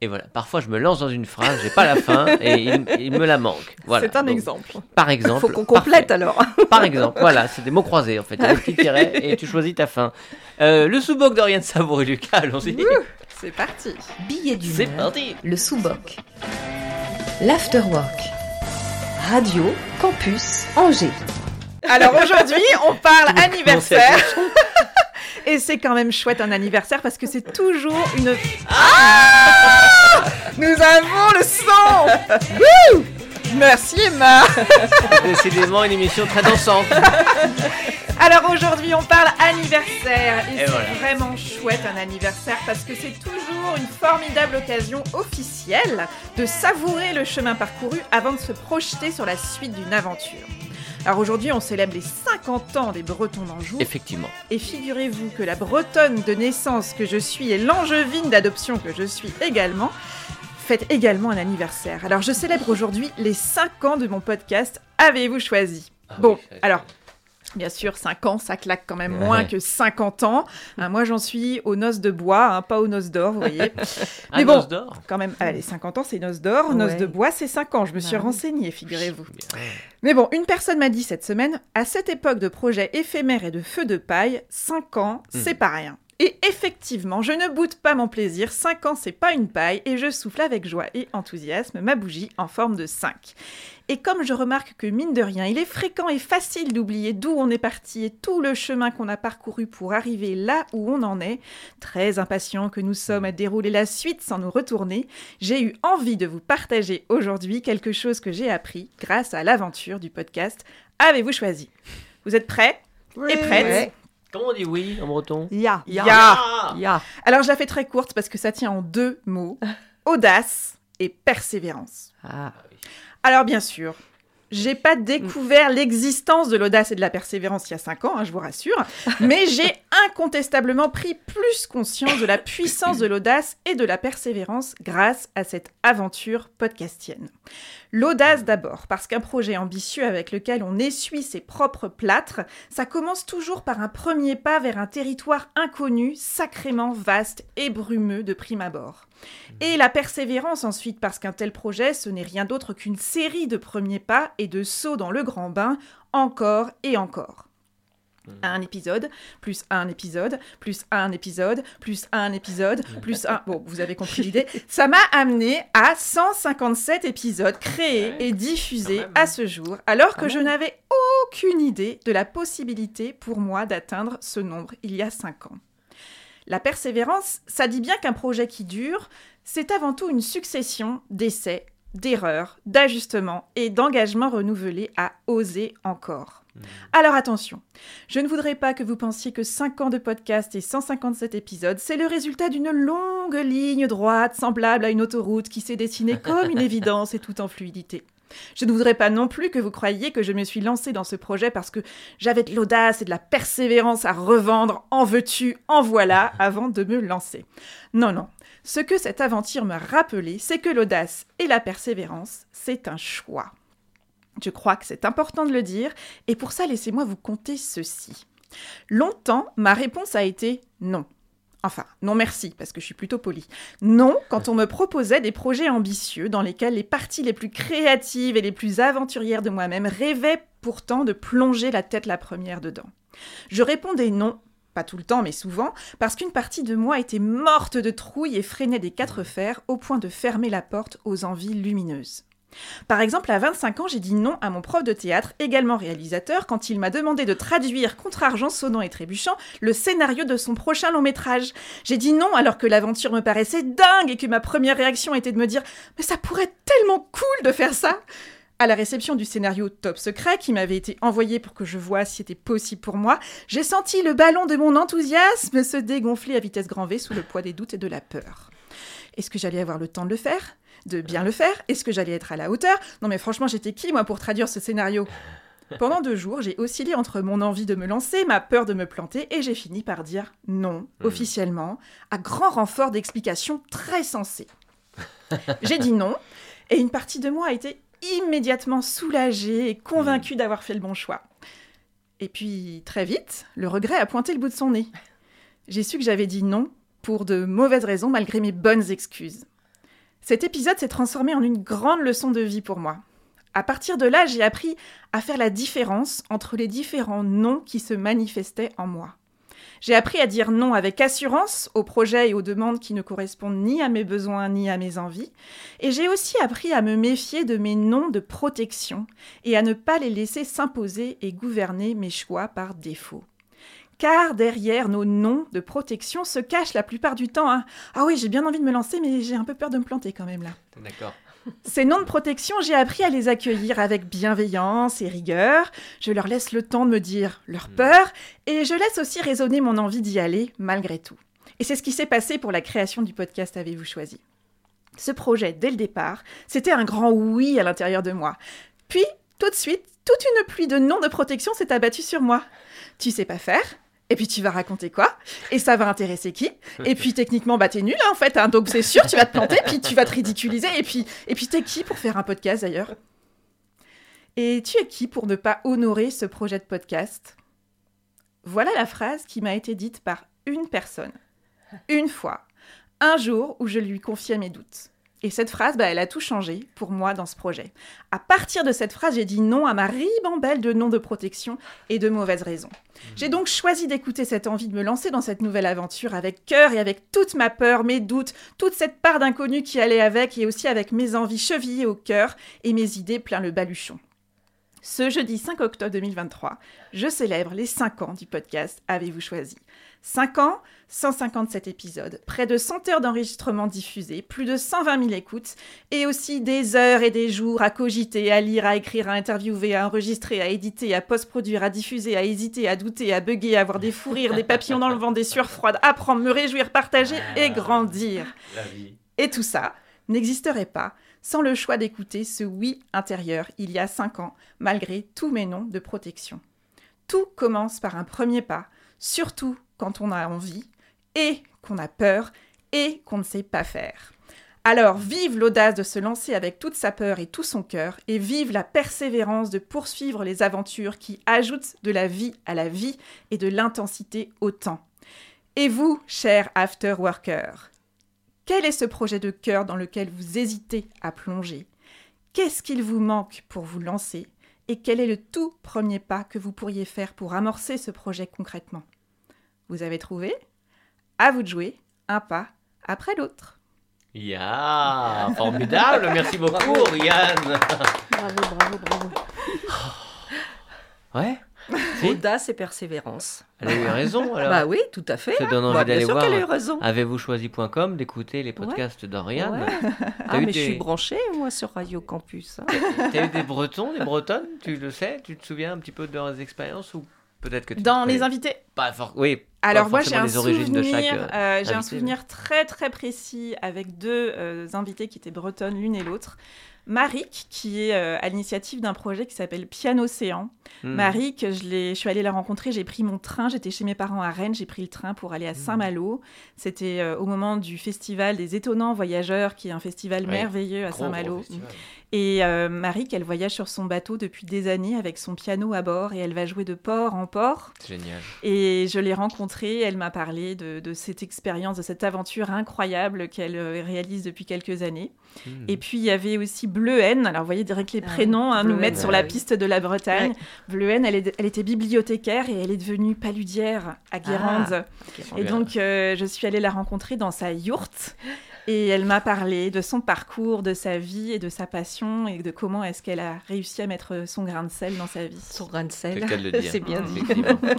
et voilà. Parfois, je me lance dans une phrase, j'ai pas la fin et il, il me la manque. Voilà. C'est un Donc, exemple. Par exemple. Faut qu'on complète parfait. alors. Par exemple, voilà, c'est des mots croisés en fait. Il y a des petits tirets et tu choisis ta fin. Euh, le sous-boc d'Oriane Savouré Lucas, allons-y. C'est parti. Billet du C'est parti. le sous-boc. L'afterwork. Radio Campus Angers. Alors aujourd'hui, on parle anniversaire. Et c'est quand même chouette un anniversaire parce que c'est toujours une. Ah Nous avons le son Merci Emma Décidément une émission très dansante. Alors aujourd'hui, on parle anniversaire et, Et c'est voilà. vraiment chouette un anniversaire parce que c'est toujours une formidable occasion officielle de savourer le chemin parcouru avant de se projeter sur la suite d'une aventure. Alors aujourd'hui, on célèbre les 50 ans des Bretons d'Anjou Effectivement. et figurez-vous que la Bretonne de naissance que je suis et l'Angevine d'adoption que je suis également fête également un anniversaire. Alors je célèbre aujourd'hui les 5 ans de mon podcast Avez-vous choisi? Ah Bon, oui, alors Bien sûr, 5 ans, ça claque quand même Ouais. moins que 50 ans. Hein, moi, j'en suis aux noces de bois, hein, pas aux noces d'or, vous voyez. Mais bon, os d'or. quand même, allez, 50 ans, c'est noces d'or. Noces Ouais. de bois, c'est 5 ans. Je me suis Bah renseignée, figurez-vous. Mais bon, une personne m'a dit cette semaine, à cette époque de projets éphémères et de feux de paille, 5 ans, Hmm. c'est pas rien. Et effectivement, je ne boude pas mon plaisir, 5 ans c'est pas une paille, et je souffle avec joie et enthousiasme ma bougie en forme de 5. Et comme je remarque que mine de rien, il est fréquent et facile d'oublier d'où on est parti et tout le chemin qu'on a parcouru pour arriver là où on en est, très impatient que nous sommes à dérouler la suite sans nous retourner, j'ai eu envie de vous partager aujourd'hui quelque chose que j'ai appris grâce à l'aventure du podcast Avez-vous choisi? Vous êtes prêts? Et prêtes? Ouais. Comment on dit oui en breton? Ya. Ya. Ya. Alors je la fais très courte parce que ça tient en deux mots audace et persévérance. Ah. Alors bien sûr, j'ai pas découvert l'existence de l'audace et de la persévérance il y a cinq ans, hein, je vous rassure, mais j'ai incontestablement pris plus conscience de la puissance de l'audace et de la persévérance grâce à cette aventure podcastienne. L'audace d'abord, parce qu'un projet ambitieux avec lequel on essuie ses propres plâtres, ça commence toujours par un premier pas vers un territoire inconnu, sacrément vaste et brumeux de prime abord. Et la persévérance ensuite, parce qu'un tel projet, ce n'est rien d'autre qu'une série de premiers pas et de sauts dans le grand bain, encore et encore. Un épisode, plus un épisode, plus un épisode, plus un épisode, plus un... Bon, vous avez compris l'idée. Ça m'a amené à 157 épisodes créés et diffusés à ce jour, alors que je n'avais aucune idée de la possibilité pour moi d'atteindre ce nombre il y a 5 ans. La persévérance, ça dit bien qu'un projet qui dure, c'est avant tout une succession d'essais, d'erreurs, d'ajustements et d'engagements renouvelés à oser encore. Alors attention, je ne voudrais pas que vous pensiez que 5 ans de podcast et 157 épisodes, c'est le résultat d'une longue ligne droite semblable à une autoroute qui s'est dessinée comme une évidence et tout en fluidité. Je ne voudrais pas non plus que vous croyiez que je me suis lancée dans ce projet parce que j'avais de l'audace et de la persévérance à revendre, en veux-tu, en voilà, avant de me lancer. Non, non. Ce que cette aventure m'a rappelé, c'est que l'audace et la persévérance, c'est un choix. Je crois que c'est important de le dire, et pour ça, laissez-moi vous conter ceci. Longtemps, ma réponse a été non. Enfin, non merci, parce que je suis plutôt polie. Non, quand on me proposait des projets ambitieux dans lesquels les parties les plus créatives et les plus aventurières de moi-même rêvaient pourtant de plonger la tête la première dedans. Je répondais non, pas tout le temps, mais souvent, parce qu'une partie de moi était morte de trouille et freinait des quatre fers au point de fermer la porte aux envies lumineuses. Par exemple, à 25 ans, j'ai dit non à mon prof de théâtre, également réalisateur, quand il m'a demandé de traduire, contre argent sonnant et trébuchant, le scénario de son prochain long métrage. J'ai dit non alors que l'aventure me paraissait dingue et que ma première réaction était de me dire Mais ça pourrait être tellement cool de faire ça à la réception du scénario Top Secret qui m'avait été envoyé pour que je voie si c'était possible pour moi, j'ai senti le ballon de mon enthousiasme se dégonfler à vitesse grand V sous le poids des doutes et de la peur. Est-ce que j'allais avoir le temps de le faire? De bien le faire Est-ce que j'allais être à la hauteur? Non mais franchement, j'étais qui moi pour traduire ce scénario? Pendant deux jours, j'ai oscillé entre mon envie de me lancer, ma peur de me planter, et j'ai fini par dire non, officiellement, à grand renfort d'explications très sensées. J'ai dit non, et une partie de moi a été immédiatement soulagée et convaincue d'avoir fait le bon choix. Et puis, très vite, le regret a pointé le bout de son nez. J'ai su que j'avais dit non pour de mauvaises raisons malgré mes bonnes excuses. Cet épisode s'est transformé en une grande leçon de vie pour moi. À partir de là, j'ai appris à faire la différence entre les différents noms qui se manifestaient en moi. J'ai appris à dire non avec assurance aux projets et aux demandes qui ne correspondent ni à mes besoins ni à mes envies. Et j'ai aussi appris à me méfier de mes noms de protection et à ne pas les laisser s'imposer et gouverner mes choix par défaut. Car derrière nos noms de protection se cache la plupart du temps un Ah oui, j'ai bien envie de me lancer, mais j'ai un peu peur de me planter quand même là. D'accord. Ces noms de protection, j'ai appris à les accueillir avec bienveillance et rigueur. Je leur laisse le temps de me dire leur peur et je laisse aussi résonner mon envie d'y aller malgré tout. Et c'est ce qui s'est passé pour la création du podcast Avez-vous choisi Ce projet, dès le départ, c'était un grand oui à l'intérieur de moi. Puis, tout de suite, toute une pluie de noms de protection s'est abattue sur moi. Tu sais pas faire et puis tu vas raconter quoi? Et ça va intéresser qui? Et puis techniquement, bah t'es nul hein, en fait, hein, donc c'est sûr, tu vas te planter, puis tu vas te ridiculiser, et puis, et puis t'es qui pour faire un podcast d'ailleurs? Et tu es qui pour ne pas honorer ce projet de podcast? Voilà la phrase qui m'a été dite par une personne, une fois, un jour où je lui confiais mes doutes. Et cette phrase, bah, elle a tout changé pour moi dans ce projet. À partir de cette phrase, j'ai dit non à ma ribambelle de noms de protection et de mauvaises raisons. J'ai donc choisi d'écouter cette envie de me lancer dans cette nouvelle aventure avec cœur et avec toute ma peur, mes doutes, toute cette part d'inconnu qui allait avec et aussi avec mes envies chevillées au cœur et mes idées plein le baluchon. Ce jeudi 5 octobre 2023, je célèbre les 5 ans du podcast Avez-vous choisi? 5 ans, 157 épisodes, près de 100 heures d'enregistrement diffusés, plus de 120 000 écoutes, et aussi des heures et des jours à cogiter, à lire, à écrire, à interviewer, à enregistrer, à éditer, à post-produire, à diffuser, à hésiter, à douter, à bugger, à avoir des fous rires, des papillons dans le vent, des sueurs froides, apprendre, me réjouir, partager et grandir. La vie. Et tout ça n'existerait pas sans le choix d'écouter ce oui intérieur il y a cinq ans, malgré tous mes noms de protection. Tout commence par un premier pas, surtout quand on a envie, et qu'on a peur, et qu'on ne sait pas faire. Alors vive l'audace de se lancer avec toute sa peur et tout son cœur, et vive la persévérance de poursuivre les aventures qui ajoutent de la vie à la vie et de l'intensité au temps. Et vous, chers after workers, quel est ce projet de cœur dans lequel vous hésitez à plonger? Qu'est-ce qu'il vous manque pour vous lancer? Et quel est le tout premier pas que vous pourriez faire pour amorcer ce projet concrètement? Vous avez trouvé? À vous de jouer, un pas après l'autre. Ya, formidable, merci beaucoup, Yann. Bravo, bravo, bravo. Ouais, Si. Audace et persévérance. elle a eu raison. Alors. Bah oui, tout à fait. Ça donne envie Bah, d'aller voir. qu'elle a eu raison. Avez-vous choisi.com d'écouter les podcasts d'Oriane Ouais. T'as Ah, mais je suis branchée, moi, sur Radio Campus. hein. T'as eu des Bretons, des Bretonnes, tu le sais? Tu te souviens un petit peu de leurs expériences ou peut-être que tu Dans les invités pas for- Oui. pas Alors moi j'ai un de chaque. euh, euh, j'ai un souvenir très très précis avec deux euh, invités qui étaient bretonnes l'une et l'autre. Marik, qui est euh, à l'initiative d'un projet qui s'appelle Piano Océan. Hmm. Marik, je, suis allée la rencontrer, j'ai pris mon train, j'étais chez mes parents à Rennes, j'ai pris le train pour aller à Saint-Malo. C'était euh, au moment du festival des étonnants voyageurs, qui est un festival Oui, merveilleux à Saint-Malo. Et euh, Marik, elle voyage sur son bateau depuis des années avec son piano à bord et elle va jouer de port en port. C'est génial. Et je l'ai rencontrée, elle m'a parlé de, de cette expérience, de cette aventure incroyable qu'elle euh, réalise depuis quelques années. Hmm. Et puis il y avait aussi Bleuhen, alors vous voyez direct les Ah, prénoms hein, nous Bleuhen, mettre sur ouais, la oui. piste de la Bretagne. Bleuhen, elle, est- elle était bibliothécaire et elle est devenue paludière à Guérande. Trop et donc euh, je suis allée la rencontrer dans sa yourte. Et elle m'a parlé de son parcours, de sa vie et de sa passion et de comment est-ce qu'elle a réussi à mettre son grain de sel dans sa vie. Son grain de sel. C'est bien dit.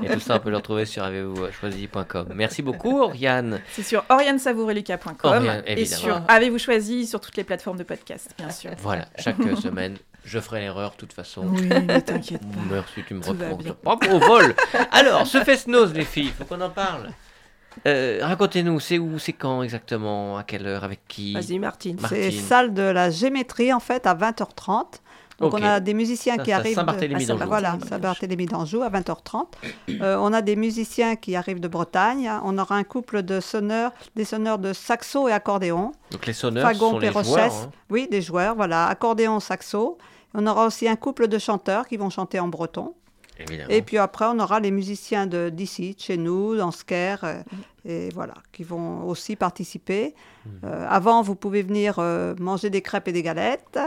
Et tout ça, on peut le retrouver sur avez-vous choisi.com. Merci beaucoup, Oriane. C'est sur oriansavoureluca.com Oriane, et sur Avez-vous choisi sur toutes les plateformes de podcast, bien sûr. Voilà, chaque semaine, je ferai l'erreur, de toute façon. Oui, ne t'inquiète pas. Merci, tu me Tout va reprends. Pas au vol. Alors, ce fest-noz, les filles, faut qu'on en parle. Euh, Racontez-nous, c'est où, c'est quand exactement, à quelle heure, avec qui Vas-y, Martine. Mar- C'est salle de la géométrie en fait à 20h30. Donc on a des musiciens Ça, qui à arrivent. Saint-Barthélemy de... d'Anjou. Voilà, Saint-Barthélemy d'Anjou à 20h30. Euh, on a des musiciens qui arrivent de Bretagne. On aura un couple de sonneurs, des sonneurs de saxo et accordéon. Donc les sonneurs Fagon sont les joueurs. hein. Oui, des joueurs, voilà, accordéon, saxo. On aura aussi un couple de chanteurs qui vont chanter en breton. Et puis après, on aura les musiciens de- d'ici, de chez nous, dans Sker, euh, et voilà, qui vont aussi participer. Euh, avant, vous pouvez venir euh, manger des crêpes et des galettes.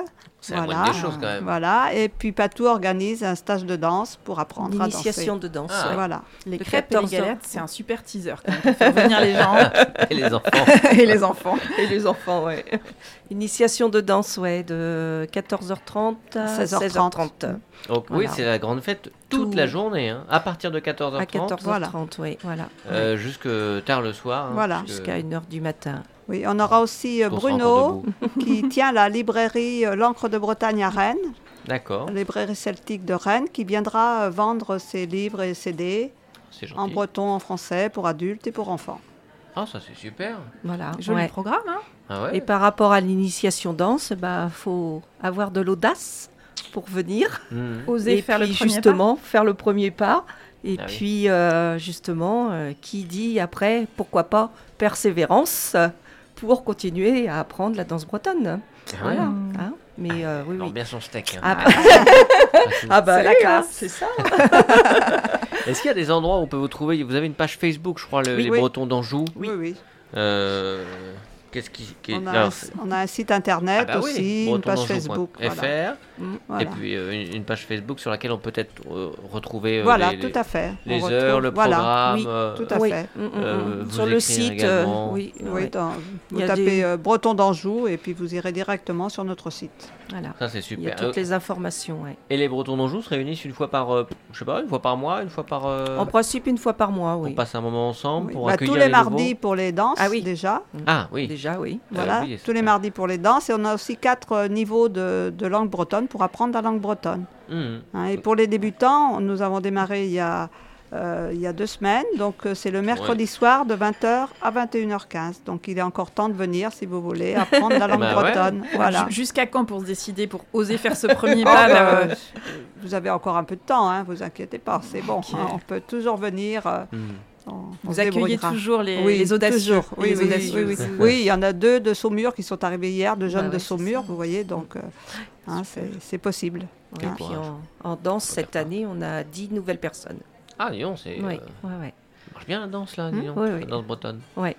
c'est la voilà. moindre des choses quand même. Voilà, et puis Patou organise un stage de danse pour apprendre à danser. L'initiation de danse. Ah, ouais. Voilà. Les Le crêpes et les 14 galettes, c'est un super teaser quand même, pour faire venir les gens Et les enfants. et les enfants. Et les enfants, ouais. Initiation de danse, ouais, de 14h30 à 16h30. 16h30. Donc oui, c'est la grande fête toute Tout- la journée, hein, à partir de 14h30 À 14h30, Voilà. oui, voilà. euh, jusque tard le soir. hein, Voilà. Jusqu'à 1h du matin. Oui, on aura aussi euh, Bruno qui tient la librairie euh, L'encre de Bretagne à Rennes, D'accord, la librairie celtique de Rennes, qui viendra euh, vendre ses livres et CD en breton, en français, pour adultes et pour enfants. Ah, ça c'est super. Voilà. Joli ouais. programme, hein Ah ouais Et par rapport à l'initiation danse, bah faut avoir de l'audace pour venir. Mhm. Oser et faire puis le premier justement faire le premier pas. Et Ah oui. puis euh, justement, euh, qui dit après, pourquoi pas persévérance euh, pour continuer à apprendre la danse bretonne. Ah. Voilà. hein. Mais euh, oui, oui. bien son steak. hein. Ah, tout. ah bah la oui, classe. hein, c'est ça. Est-ce qu'il y a des endroits où on peut vous trouver? Vous avez une page Facebook, je crois, le- Oui. les Oui. Bretons d'Anjou? Oui, oui. Euh, Qu'est-ce qui, qui- On, a alors, un, on a un site internet Ah bah oui, aussi, une page Facebook. Voilà. Et Voilà. puis euh, une, une page Facebook sur laquelle on peut peut-être euh, retrouver euh, Voilà, les, tout les- à fait. On les retrouve- heures, le voilà. programme. Oui, tout à Oui. fait. Mm, mm, Euh, mm. vous Sur le site, euh, oui. Oui, dans- vous tapez des- euh, Breton d'Anjou et puis vous irez directement sur notre site. Voilà. Ça c'est Il y a super. toutes Euh, les informations. ouais. Et les Bretons d'Anjou se réunissent une fois par, euh, je sais pas, une fois par mois, une fois par. euh, En principe, une fois par mois, on oui. passe un moment ensemble pour Bah, accueillir tous les, mardis pour les danses Ah oui. déjà. Ah oui. Déjà, oui. Voilà, oui, tous les mardis pour les danses. Et on a aussi quatre euh, niveaux de, de langue bretonne pour apprendre la langue bretonne. Mhm. hein. et pour les débutants, nous avons démarré il y a, euh, il y a deux semaines. Donc euh, c'est le mercredi soir de 20h à 21h15. Donc il est encore temps de venir si vous voulez apprendre la langue Bah ouais. bretonne. Voilà. Ju- Jusqu'à quand pour se décider, pour oser faire ce premier Oh, pas euh, euh, vous avez encore un peu de temps, hein, vous inquiétez pas, c'est bon. hein, on peut toujours venir. euh, Mhm. On- Vous accueillez toujours les, Oui, les audacieux. toujours. Oui, les oui, oui, oui, oui. Oui, il y en a deux de Saumur qui sont arrivés hier, deux jeunes Bah de ouais, c'est Saumur, vous voyez, donc euh, hein, c'est possible. Et puis courage. en, en danse, cette année, on a 10 nouvelles personnes. Ah donc, c'est. Oui, euh, ouais, ouais. ça marche bien la danse là, Oui, la oui. danse bretonne. Ouais.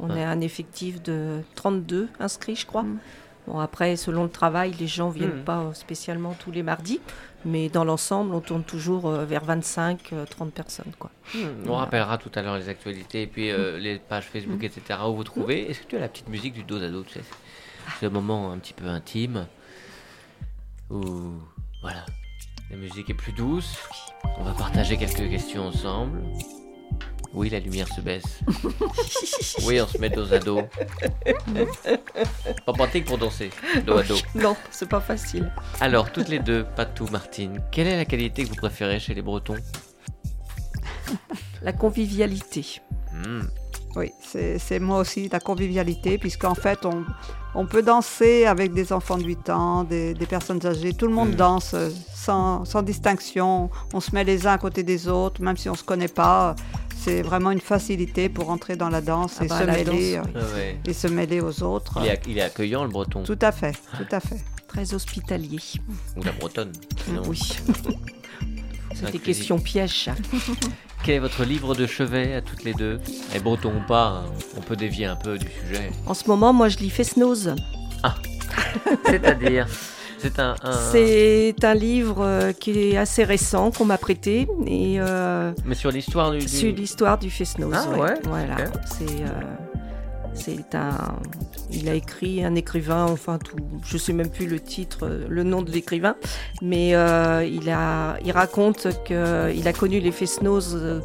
On Ouais. a un effectif de 32 inscrits, je crois. Mm. Bon, après, selon le travail, les gens viennent Mm. pas spécialement tous les mardis. Mais dans l'ensemble, on tourne toujours euh, vers 25-30 personnes. Quoi. Hmm, On Voilà. rappellera tout à l'heure les actualités et puis euh, les pages Facebook, etc. où vous trouvez. Est-ce que tu as la petite musique du dos à dos tu sais, Ce moment un petit peu intime où voilà, la musique est plus douce. On va partager quelques questions ensemble. Oui, la lumière se baisse. oui, on se met dos à dos. Pas pratique pour danser, dos à dos. Non, c'est pas facile. Alors, toutes les deux, Patou, Martine, quelle est la qualité que vous préférez chez les Bretons? La convivialité. Hmm, Oui, c'est moi aussi la convivialité, puisqu'en fait, on, on peut danser avec des enfants de 8 ans, des, des personnes âgées. Tout le monde Mm. danse sans, sans distinction. On se met les uns à côté des autres, même si on ne se connaît pas. C'est vraiment une facilité pour entrer dans la danse Ah et bah, se la mêler danse, euh, ah ouais. et se mêler aux autres. il, est, ac- il est accueillant le breton. Tout à fait, tout à fait. Très hospitalier. Ou la bretonne. sinon. Oui. C'était Inclusif. question piège. Quel est votre livre de chevet à toutes les deux? Et breton ou pas, on peut dévier un peu du sujet. En ce moment, moi, je lis Fesnose. C'est-à-dire? C'est un. un- C'est un livre euh, qui est assez récent, qu'on m'a prêté. Et euh, Mais sur l'histoire du. du- sur l'histoire du Fesnose. Ah ouais, Voilà. C'est. euh, c'est un. Il a écrit un écrivain, enfin tout. Je sais même plus le titre, le nom de l'écrivain, mais euh, il a. Il raconte que il a connu les Fesnose euh,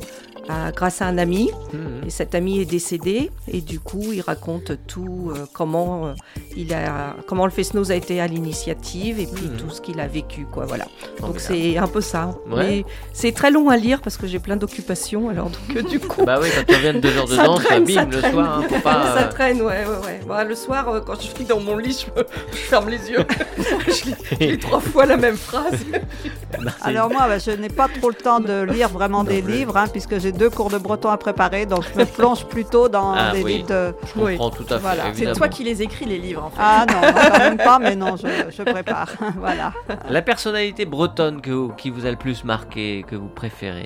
à- grâce à un ami. Mhm. Et cet ami est décédé et du coup il raconte tout euh, comment euh, il a comment le Fesnos a été à l'initiative et puis Mhm. tout ce qu'il a vécu quoi voilà. Donc c'est un peu ça. Ouais. Mais c'est très long à lire parce que j'ai plein d'occupations alors donc euh, du coup Bah oui, quand tu reviens de deux heures de Ça danse, traîne, bim, le soir, hein, faut pas. ça euh, traîne ouais ouais ouais. Bah, le soir euh, quand je suis dans mon lit je, me- je ferme les yeux. je, lis, je lis trois fois la même phrase. Alors moi, bah, je n'ai pas trop le temps de lire vraiment des livres, hein, puisque j'ai deux cours de breton à préparer, donc je me plonge plutôt dans Ah, des oui. livres de... je comprends tout à fait. Voilà. C'est C'est toi qui les écris, les livres, en fait. Ah non, non, quand même pas, mais non, je, je prépare. voilà. La personnalité bretonne que vous- qui vous a le plus marqué, que vous préférez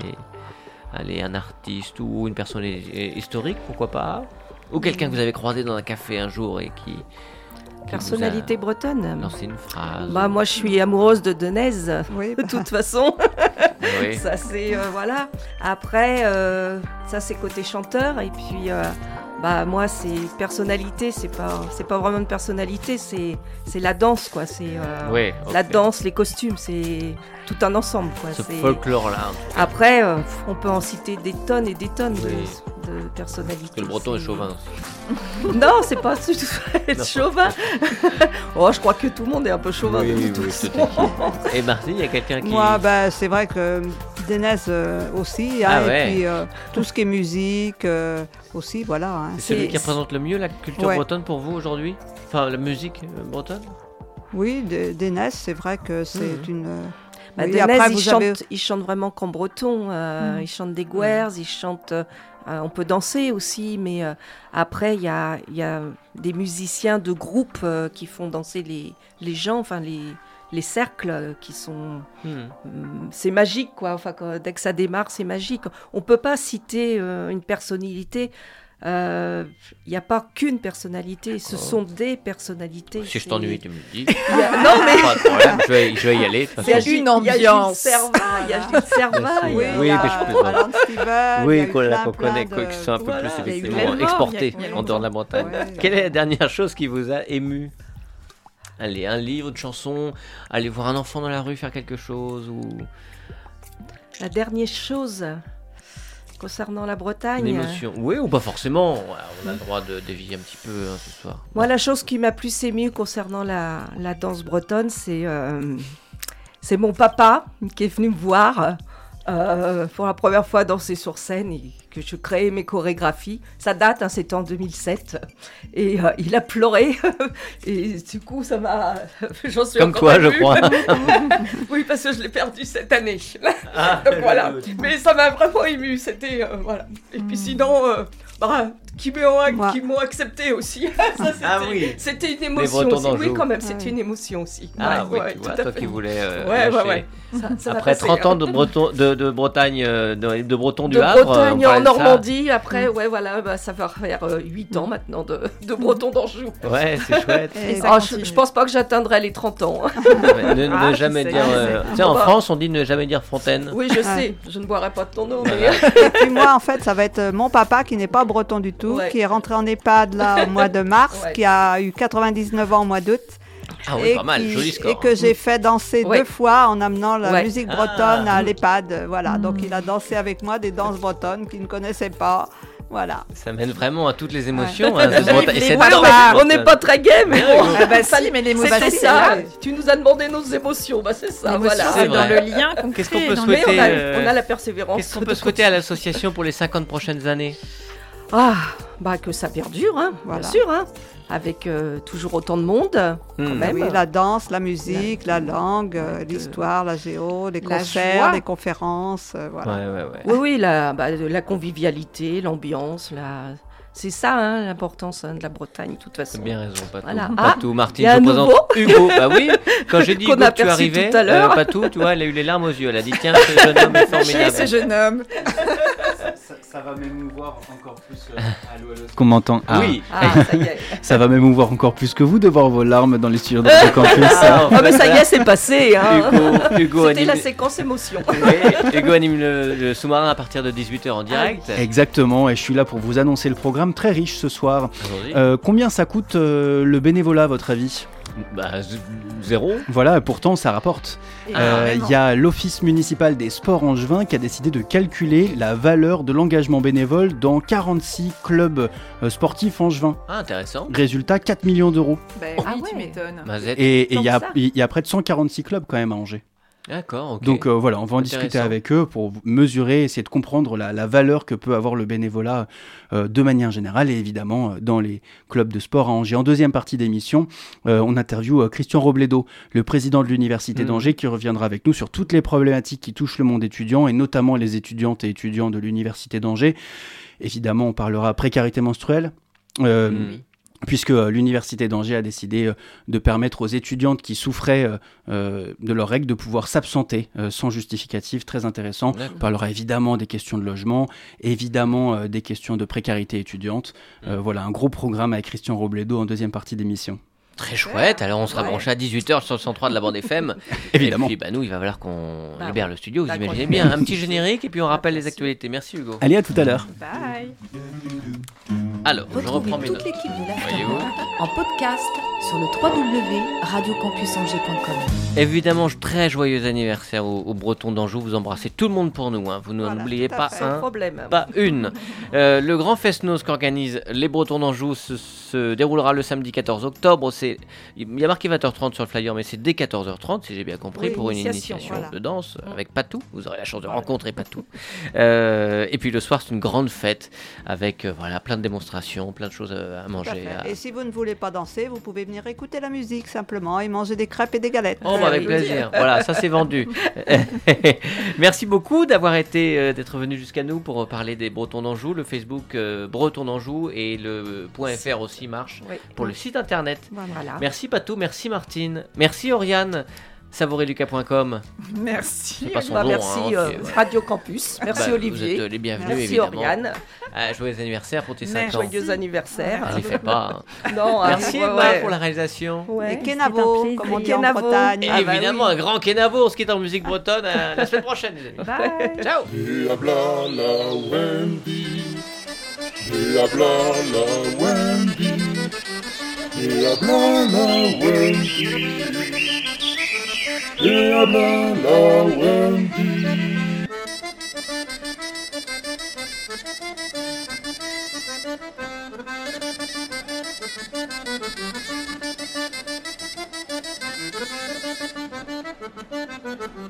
Allez, un artiste ou une personnalité historique, pourquoi pas Ou quelqu'un que vous avez croisé dans un café un jour et qui. Personnalité bretonne. a lancé une phrase. Bah moi je suis amoureuse de Denise. Oui, De toute façon, Ça c'est euh, voilà. Après, euh, ça c'est côté chanteur et puis euh, bah moi c'est personnalité, c'est pas c'est pas vraiment une personnalité, c'est c'est la danse quoi, c'est euh, Oui, la danse, les costumes, c'est tout un ensemble quoi. Ce c'est- folklore-là. Après, euh, on peut en citer des tonnes et des tonnes de- Oui. de, personnalités. Parce que le breton est C'est- chauvin aussi. Non, c'est pas du tout être chauvin. oh, je crois que tout le monde est un peu chauvin. de toute façon. Et Martine, il y a quelqu'un qui. Moi, bah, c'est vrai que Dénès euh, aussi, hein, Ah et ouais. puis euh, tout ce qui est musique euh, aussi, voilà. hein. C'est celui qui représente le mieux la culture Ouais. bretonne pour vous aujourd'hui Enfin, la musique euh, bretonne Oui, Dé- Dénès, c'est vrai que c'est Mhm. une... euh, Bah, oui, après, il, chante, avez- il chante vraiment qu'en breton. euh, Mm. Il chante des il chante. euh, on peut danser aussi, mais euh, après, il y a, il y a des musiciens de groupe euh, qui font danser les, les gens, enfin les, les cercles euh, qui sont. Hmm. hum, C'est magique, quoi. Enfin, quand- dès que ça démarre, c'est magique. On peut pas citer euh, une personnalité. euh, Il n'y a pas qu'une personnalité, ce sont des personnalités. Si je t'ennuie, tu me le dis. A- Non, mais Pas de problème, je vais, je vais y aller. il y a une ambiance. Il y a Gilles Servat, il y Oui, a-. Oui, mais je y Oui, qu'on connaît, qui sont un peu plus exportés en dehors de la. Ouais. Quelle est la dernière chose qui vous a ému? Allez, un livre, une chanson, aller voir un enfant dans la rue faire quelque chose ou La dernière chose concernant la Bretagne. émotion. Oui, ou pas forcément. On a le droit de dévier un petit peu hein, ce soir. Moi, la chose qui m'a plus émue concernant la, la danse bretonne, c'est euh, c'est mon papa qui est venu me voir euh, pour la première fois danser sur scène et que je créais mes chorégraphies. Ça date, hein, c'était en 2007. Et euh, il a pleuré. et du coup, ça m'a. J'en suis Comme encore toi, je crois. oui, parce que je l'ai perdu cette année. Ah, Donc voilà. Mais ça m'a vraiment ému. C'était euh, voilà. Et puis sinon, euh, bah, qui m'ont Moi. qui m'ont accepté aussi. Ça, c'était, Ah oui. C'était une émotion Bretons aussi. d'Anjou. Oui, quand même, Ah c'était une émotion aussi. Ah Ouais, oui, ouais, tu tout vois, à toi fait. qui voulais euh, Ouais, ouais, lâcher. ouais. Ça- ça va Après passer, 30 ans de, Breton, de, de Bretagne, euh, de, de Breton du de Havre. Bretagne en. Normandie, après, ouais, voilà, bah, ça va faire 8 ans maintenant de, de Breton d'Anjou. Ouais, c'est chouette. Ah, je, pense pas que j'atteindrai les 30 ans. hein. Ouais, ne, Ah, jamais dire. euh, tu sais, en Bah. France, on dit ne jamais dire Fontaine. Oui, je Ouais. sais, je ne boirai pas de ton eau, mais Voilà. Et puis moi, en fait, ça va être euh, mon papa qui n'est pas breton du tout, Ouais. qui est rentré en EHPAD là au mois de mars, Ouais. qui a eu 99 ans au mois d'août. Ah oui, et pas mal, qui- joli score. Et que j'ai fait danser Ouais. deux fois en amenant la Ouais. musique bretonne Ah. à l'EHPAD. Voilà, donc il a dansé avec moi des danses bretonnes qu'il ne connaissait pas. Voilà. Ça mène vraiment à toutes les émotions. Ouais. hein, les on n'est pas très gay, mais Ouais, bon. Ah bah si, mais c'est ça. ouais. Tu nous as demandé nos émotions, bah c'est ça, voilà. C'est dans le lien qu'on Qu'est-ce qu'on crée peut souhaiter on a, euh, on a la persévérance. Qu'est-ce qu'on peut souhaiter à l'association pour les 50 prochaines années? Ah, bah que ça perdure, hein, Voilà. bien sûr, hein, avec euh, toujours autant de monde, quand Hmm. même. Oui, la danse, la musique, la, langue, euh, l'histoire, la géo, les La concerts, joie. les conférences. euh, voilà. Ouais, ouais, ouais. Oui, oui, la, bah, la convivialité, l'ambiance, la... c'est ça hein, l'importance hein, de la Bretagne, de toute façon. bien raison, Patou. Voilà. Ah, Patou, Martine, je vous présente Hugo. Bah oui, quand j'ai dit Hugo que tu arrivais, tout à l'heure. euh, Patou, tu vois, elle a eu les larmes aux yeux. Elle a dit tiens, ce jeune homme est formidable. ce jeune homme. Ça, ça va m'émouvoir encore plus. euh, allô, allô, est-ce qu'on m'entend Ah, Oui. Ah, ça y est. Ça va m'émouvoir encore plus que vous de voir vos larmes dans les studios de Radio Campus. Ah, Ah, mais ça y est, c'est passé. Hein. Hugo, Hugo C'était anime, la séquence émotion. Oui, Hugo anime le, le sous-marin à partir de 18h en direct. Exactement, et je suis là pour vous annoncer le programme très riche ce soir. Euh, combien ça coûte euh, le bénévolat à votre avis? Bah, zéro. Voilà, pourtant ça rapporte. Euh. Il y a l'Office municipal des sports angevin qui a décidé de calculer la valeur de l'engagement bénévole dans 46 clubs euh, sportifs angevins. Ah, intéressant. Résultat 4 millions d'euros. Ben Ah oui, tu m'étonnes. Et il y, y a près de 146 clubs quand même à Angers. D'accord, ok. Donc euh, voilà, on va en discuter avec eux pour mesurer, essayer de comprendre la, la valeur que peut avoir le bénévolat euh, de manière générale et évidemment euh, dans les clubs de sport à Angers. En deuxième partie d'émission, euh, on interviewe euh, Christian Robledo, le président de l'Université Mhm. d'Angers, qui reviendra avec nous sur toutes les problématiques qui touchent le monde étudiant et notamment les étudiantes et étudiants de l'Université d'Angers. Évidemment, on parlera précarité menstruelle. euh, Mm. Puisque euh, l'université d'Angers a décidé euh, de permettre aux étudiantes qui souffraient euh, de leurs règles de pouvoir s'absenter sans justificatif, très intéressant. On parlera évidemment des questions de logement, évidemment des questions de précarité étudiante. Euh, Mm. voilà, un gros programme avec Christian Robledo en deuxième partie d'émission. Très chouette. Alors, on sera Ouais. branché à 18h sur le 103 de la bande FM. Évidemment. Et puis, bah, nous, il va falloir qu'on Bah libère le studio. Vous Bah, imaginez bien. Un petit générique et puis on rappelle les actualités. Merci, Hugo. Allez, à tout à l'heure. Bye. Alors, je Retrouvez reprends mes toute notes. l'équipe de en podcast sur le www.radiocampusangers.com. Évidemment, je- très joyeux anniversaire aux, aux Bretons d'Anjou. Vous embrassez tout le monde pour nous. hein. Vous Voilà, n'oubliez tout à pas un. problème. Pas une. Euh, le grand fest-noz qu'organisent les Bretons d'Anjou se, se déroulera le samedi 14 octobre. C'est, il y a marqué 20h30 sur le flyer, mais c'est dès 14h30, si j'ai bien compris, Oui, pour une initiation, voilà. de danse Mm. avec Patou. Vous aurez la chance de rencontrer Patou. Euh, et puis le soir, c'est une grande fête avec euh, voilà, plein de démonstrations, plein de choses euh, à manger. à- Et si vous ne voulez pas danser, vous pouvez venir écouter la musique simplement et manger des crêpes et des galettes. Oh, bah, avec plaisir. Voilà, ça c'est vendu. Merci beaucoup d'avoir été, euh, d'être venu jusqu'à nous pour parler des Bretons d'Anjou. Le Facebook Breton d'Anjou et le .fr aussi marche Oui. pour le site internet. Voilà. Merci Patou, merci Martine, merci Oriane, savoureluca.com. Merci. C'est pas son Bah, nom, merci hein, euh. Radio Campus. Merci Bah, Vous Olivier. êtes les bienvenus Merci évidemment. Oriane. Ah, joyeux anniversaire pour tes 5 Merci. ans. Joyeux anniversaire. Ah, il fait pas. hein. Non, Merci ouais, Emma ouais. pour la réalisation. Ouais. Et Kenavo, comme on dit en. Bretagne. Et Ah, bah évidemment oui. un grand Kenavo, ce qui est en musique bretonne euh, la semaine prochaine. les amis. Bye. Ciao habla la Wendy. Et habla la Wendy. Et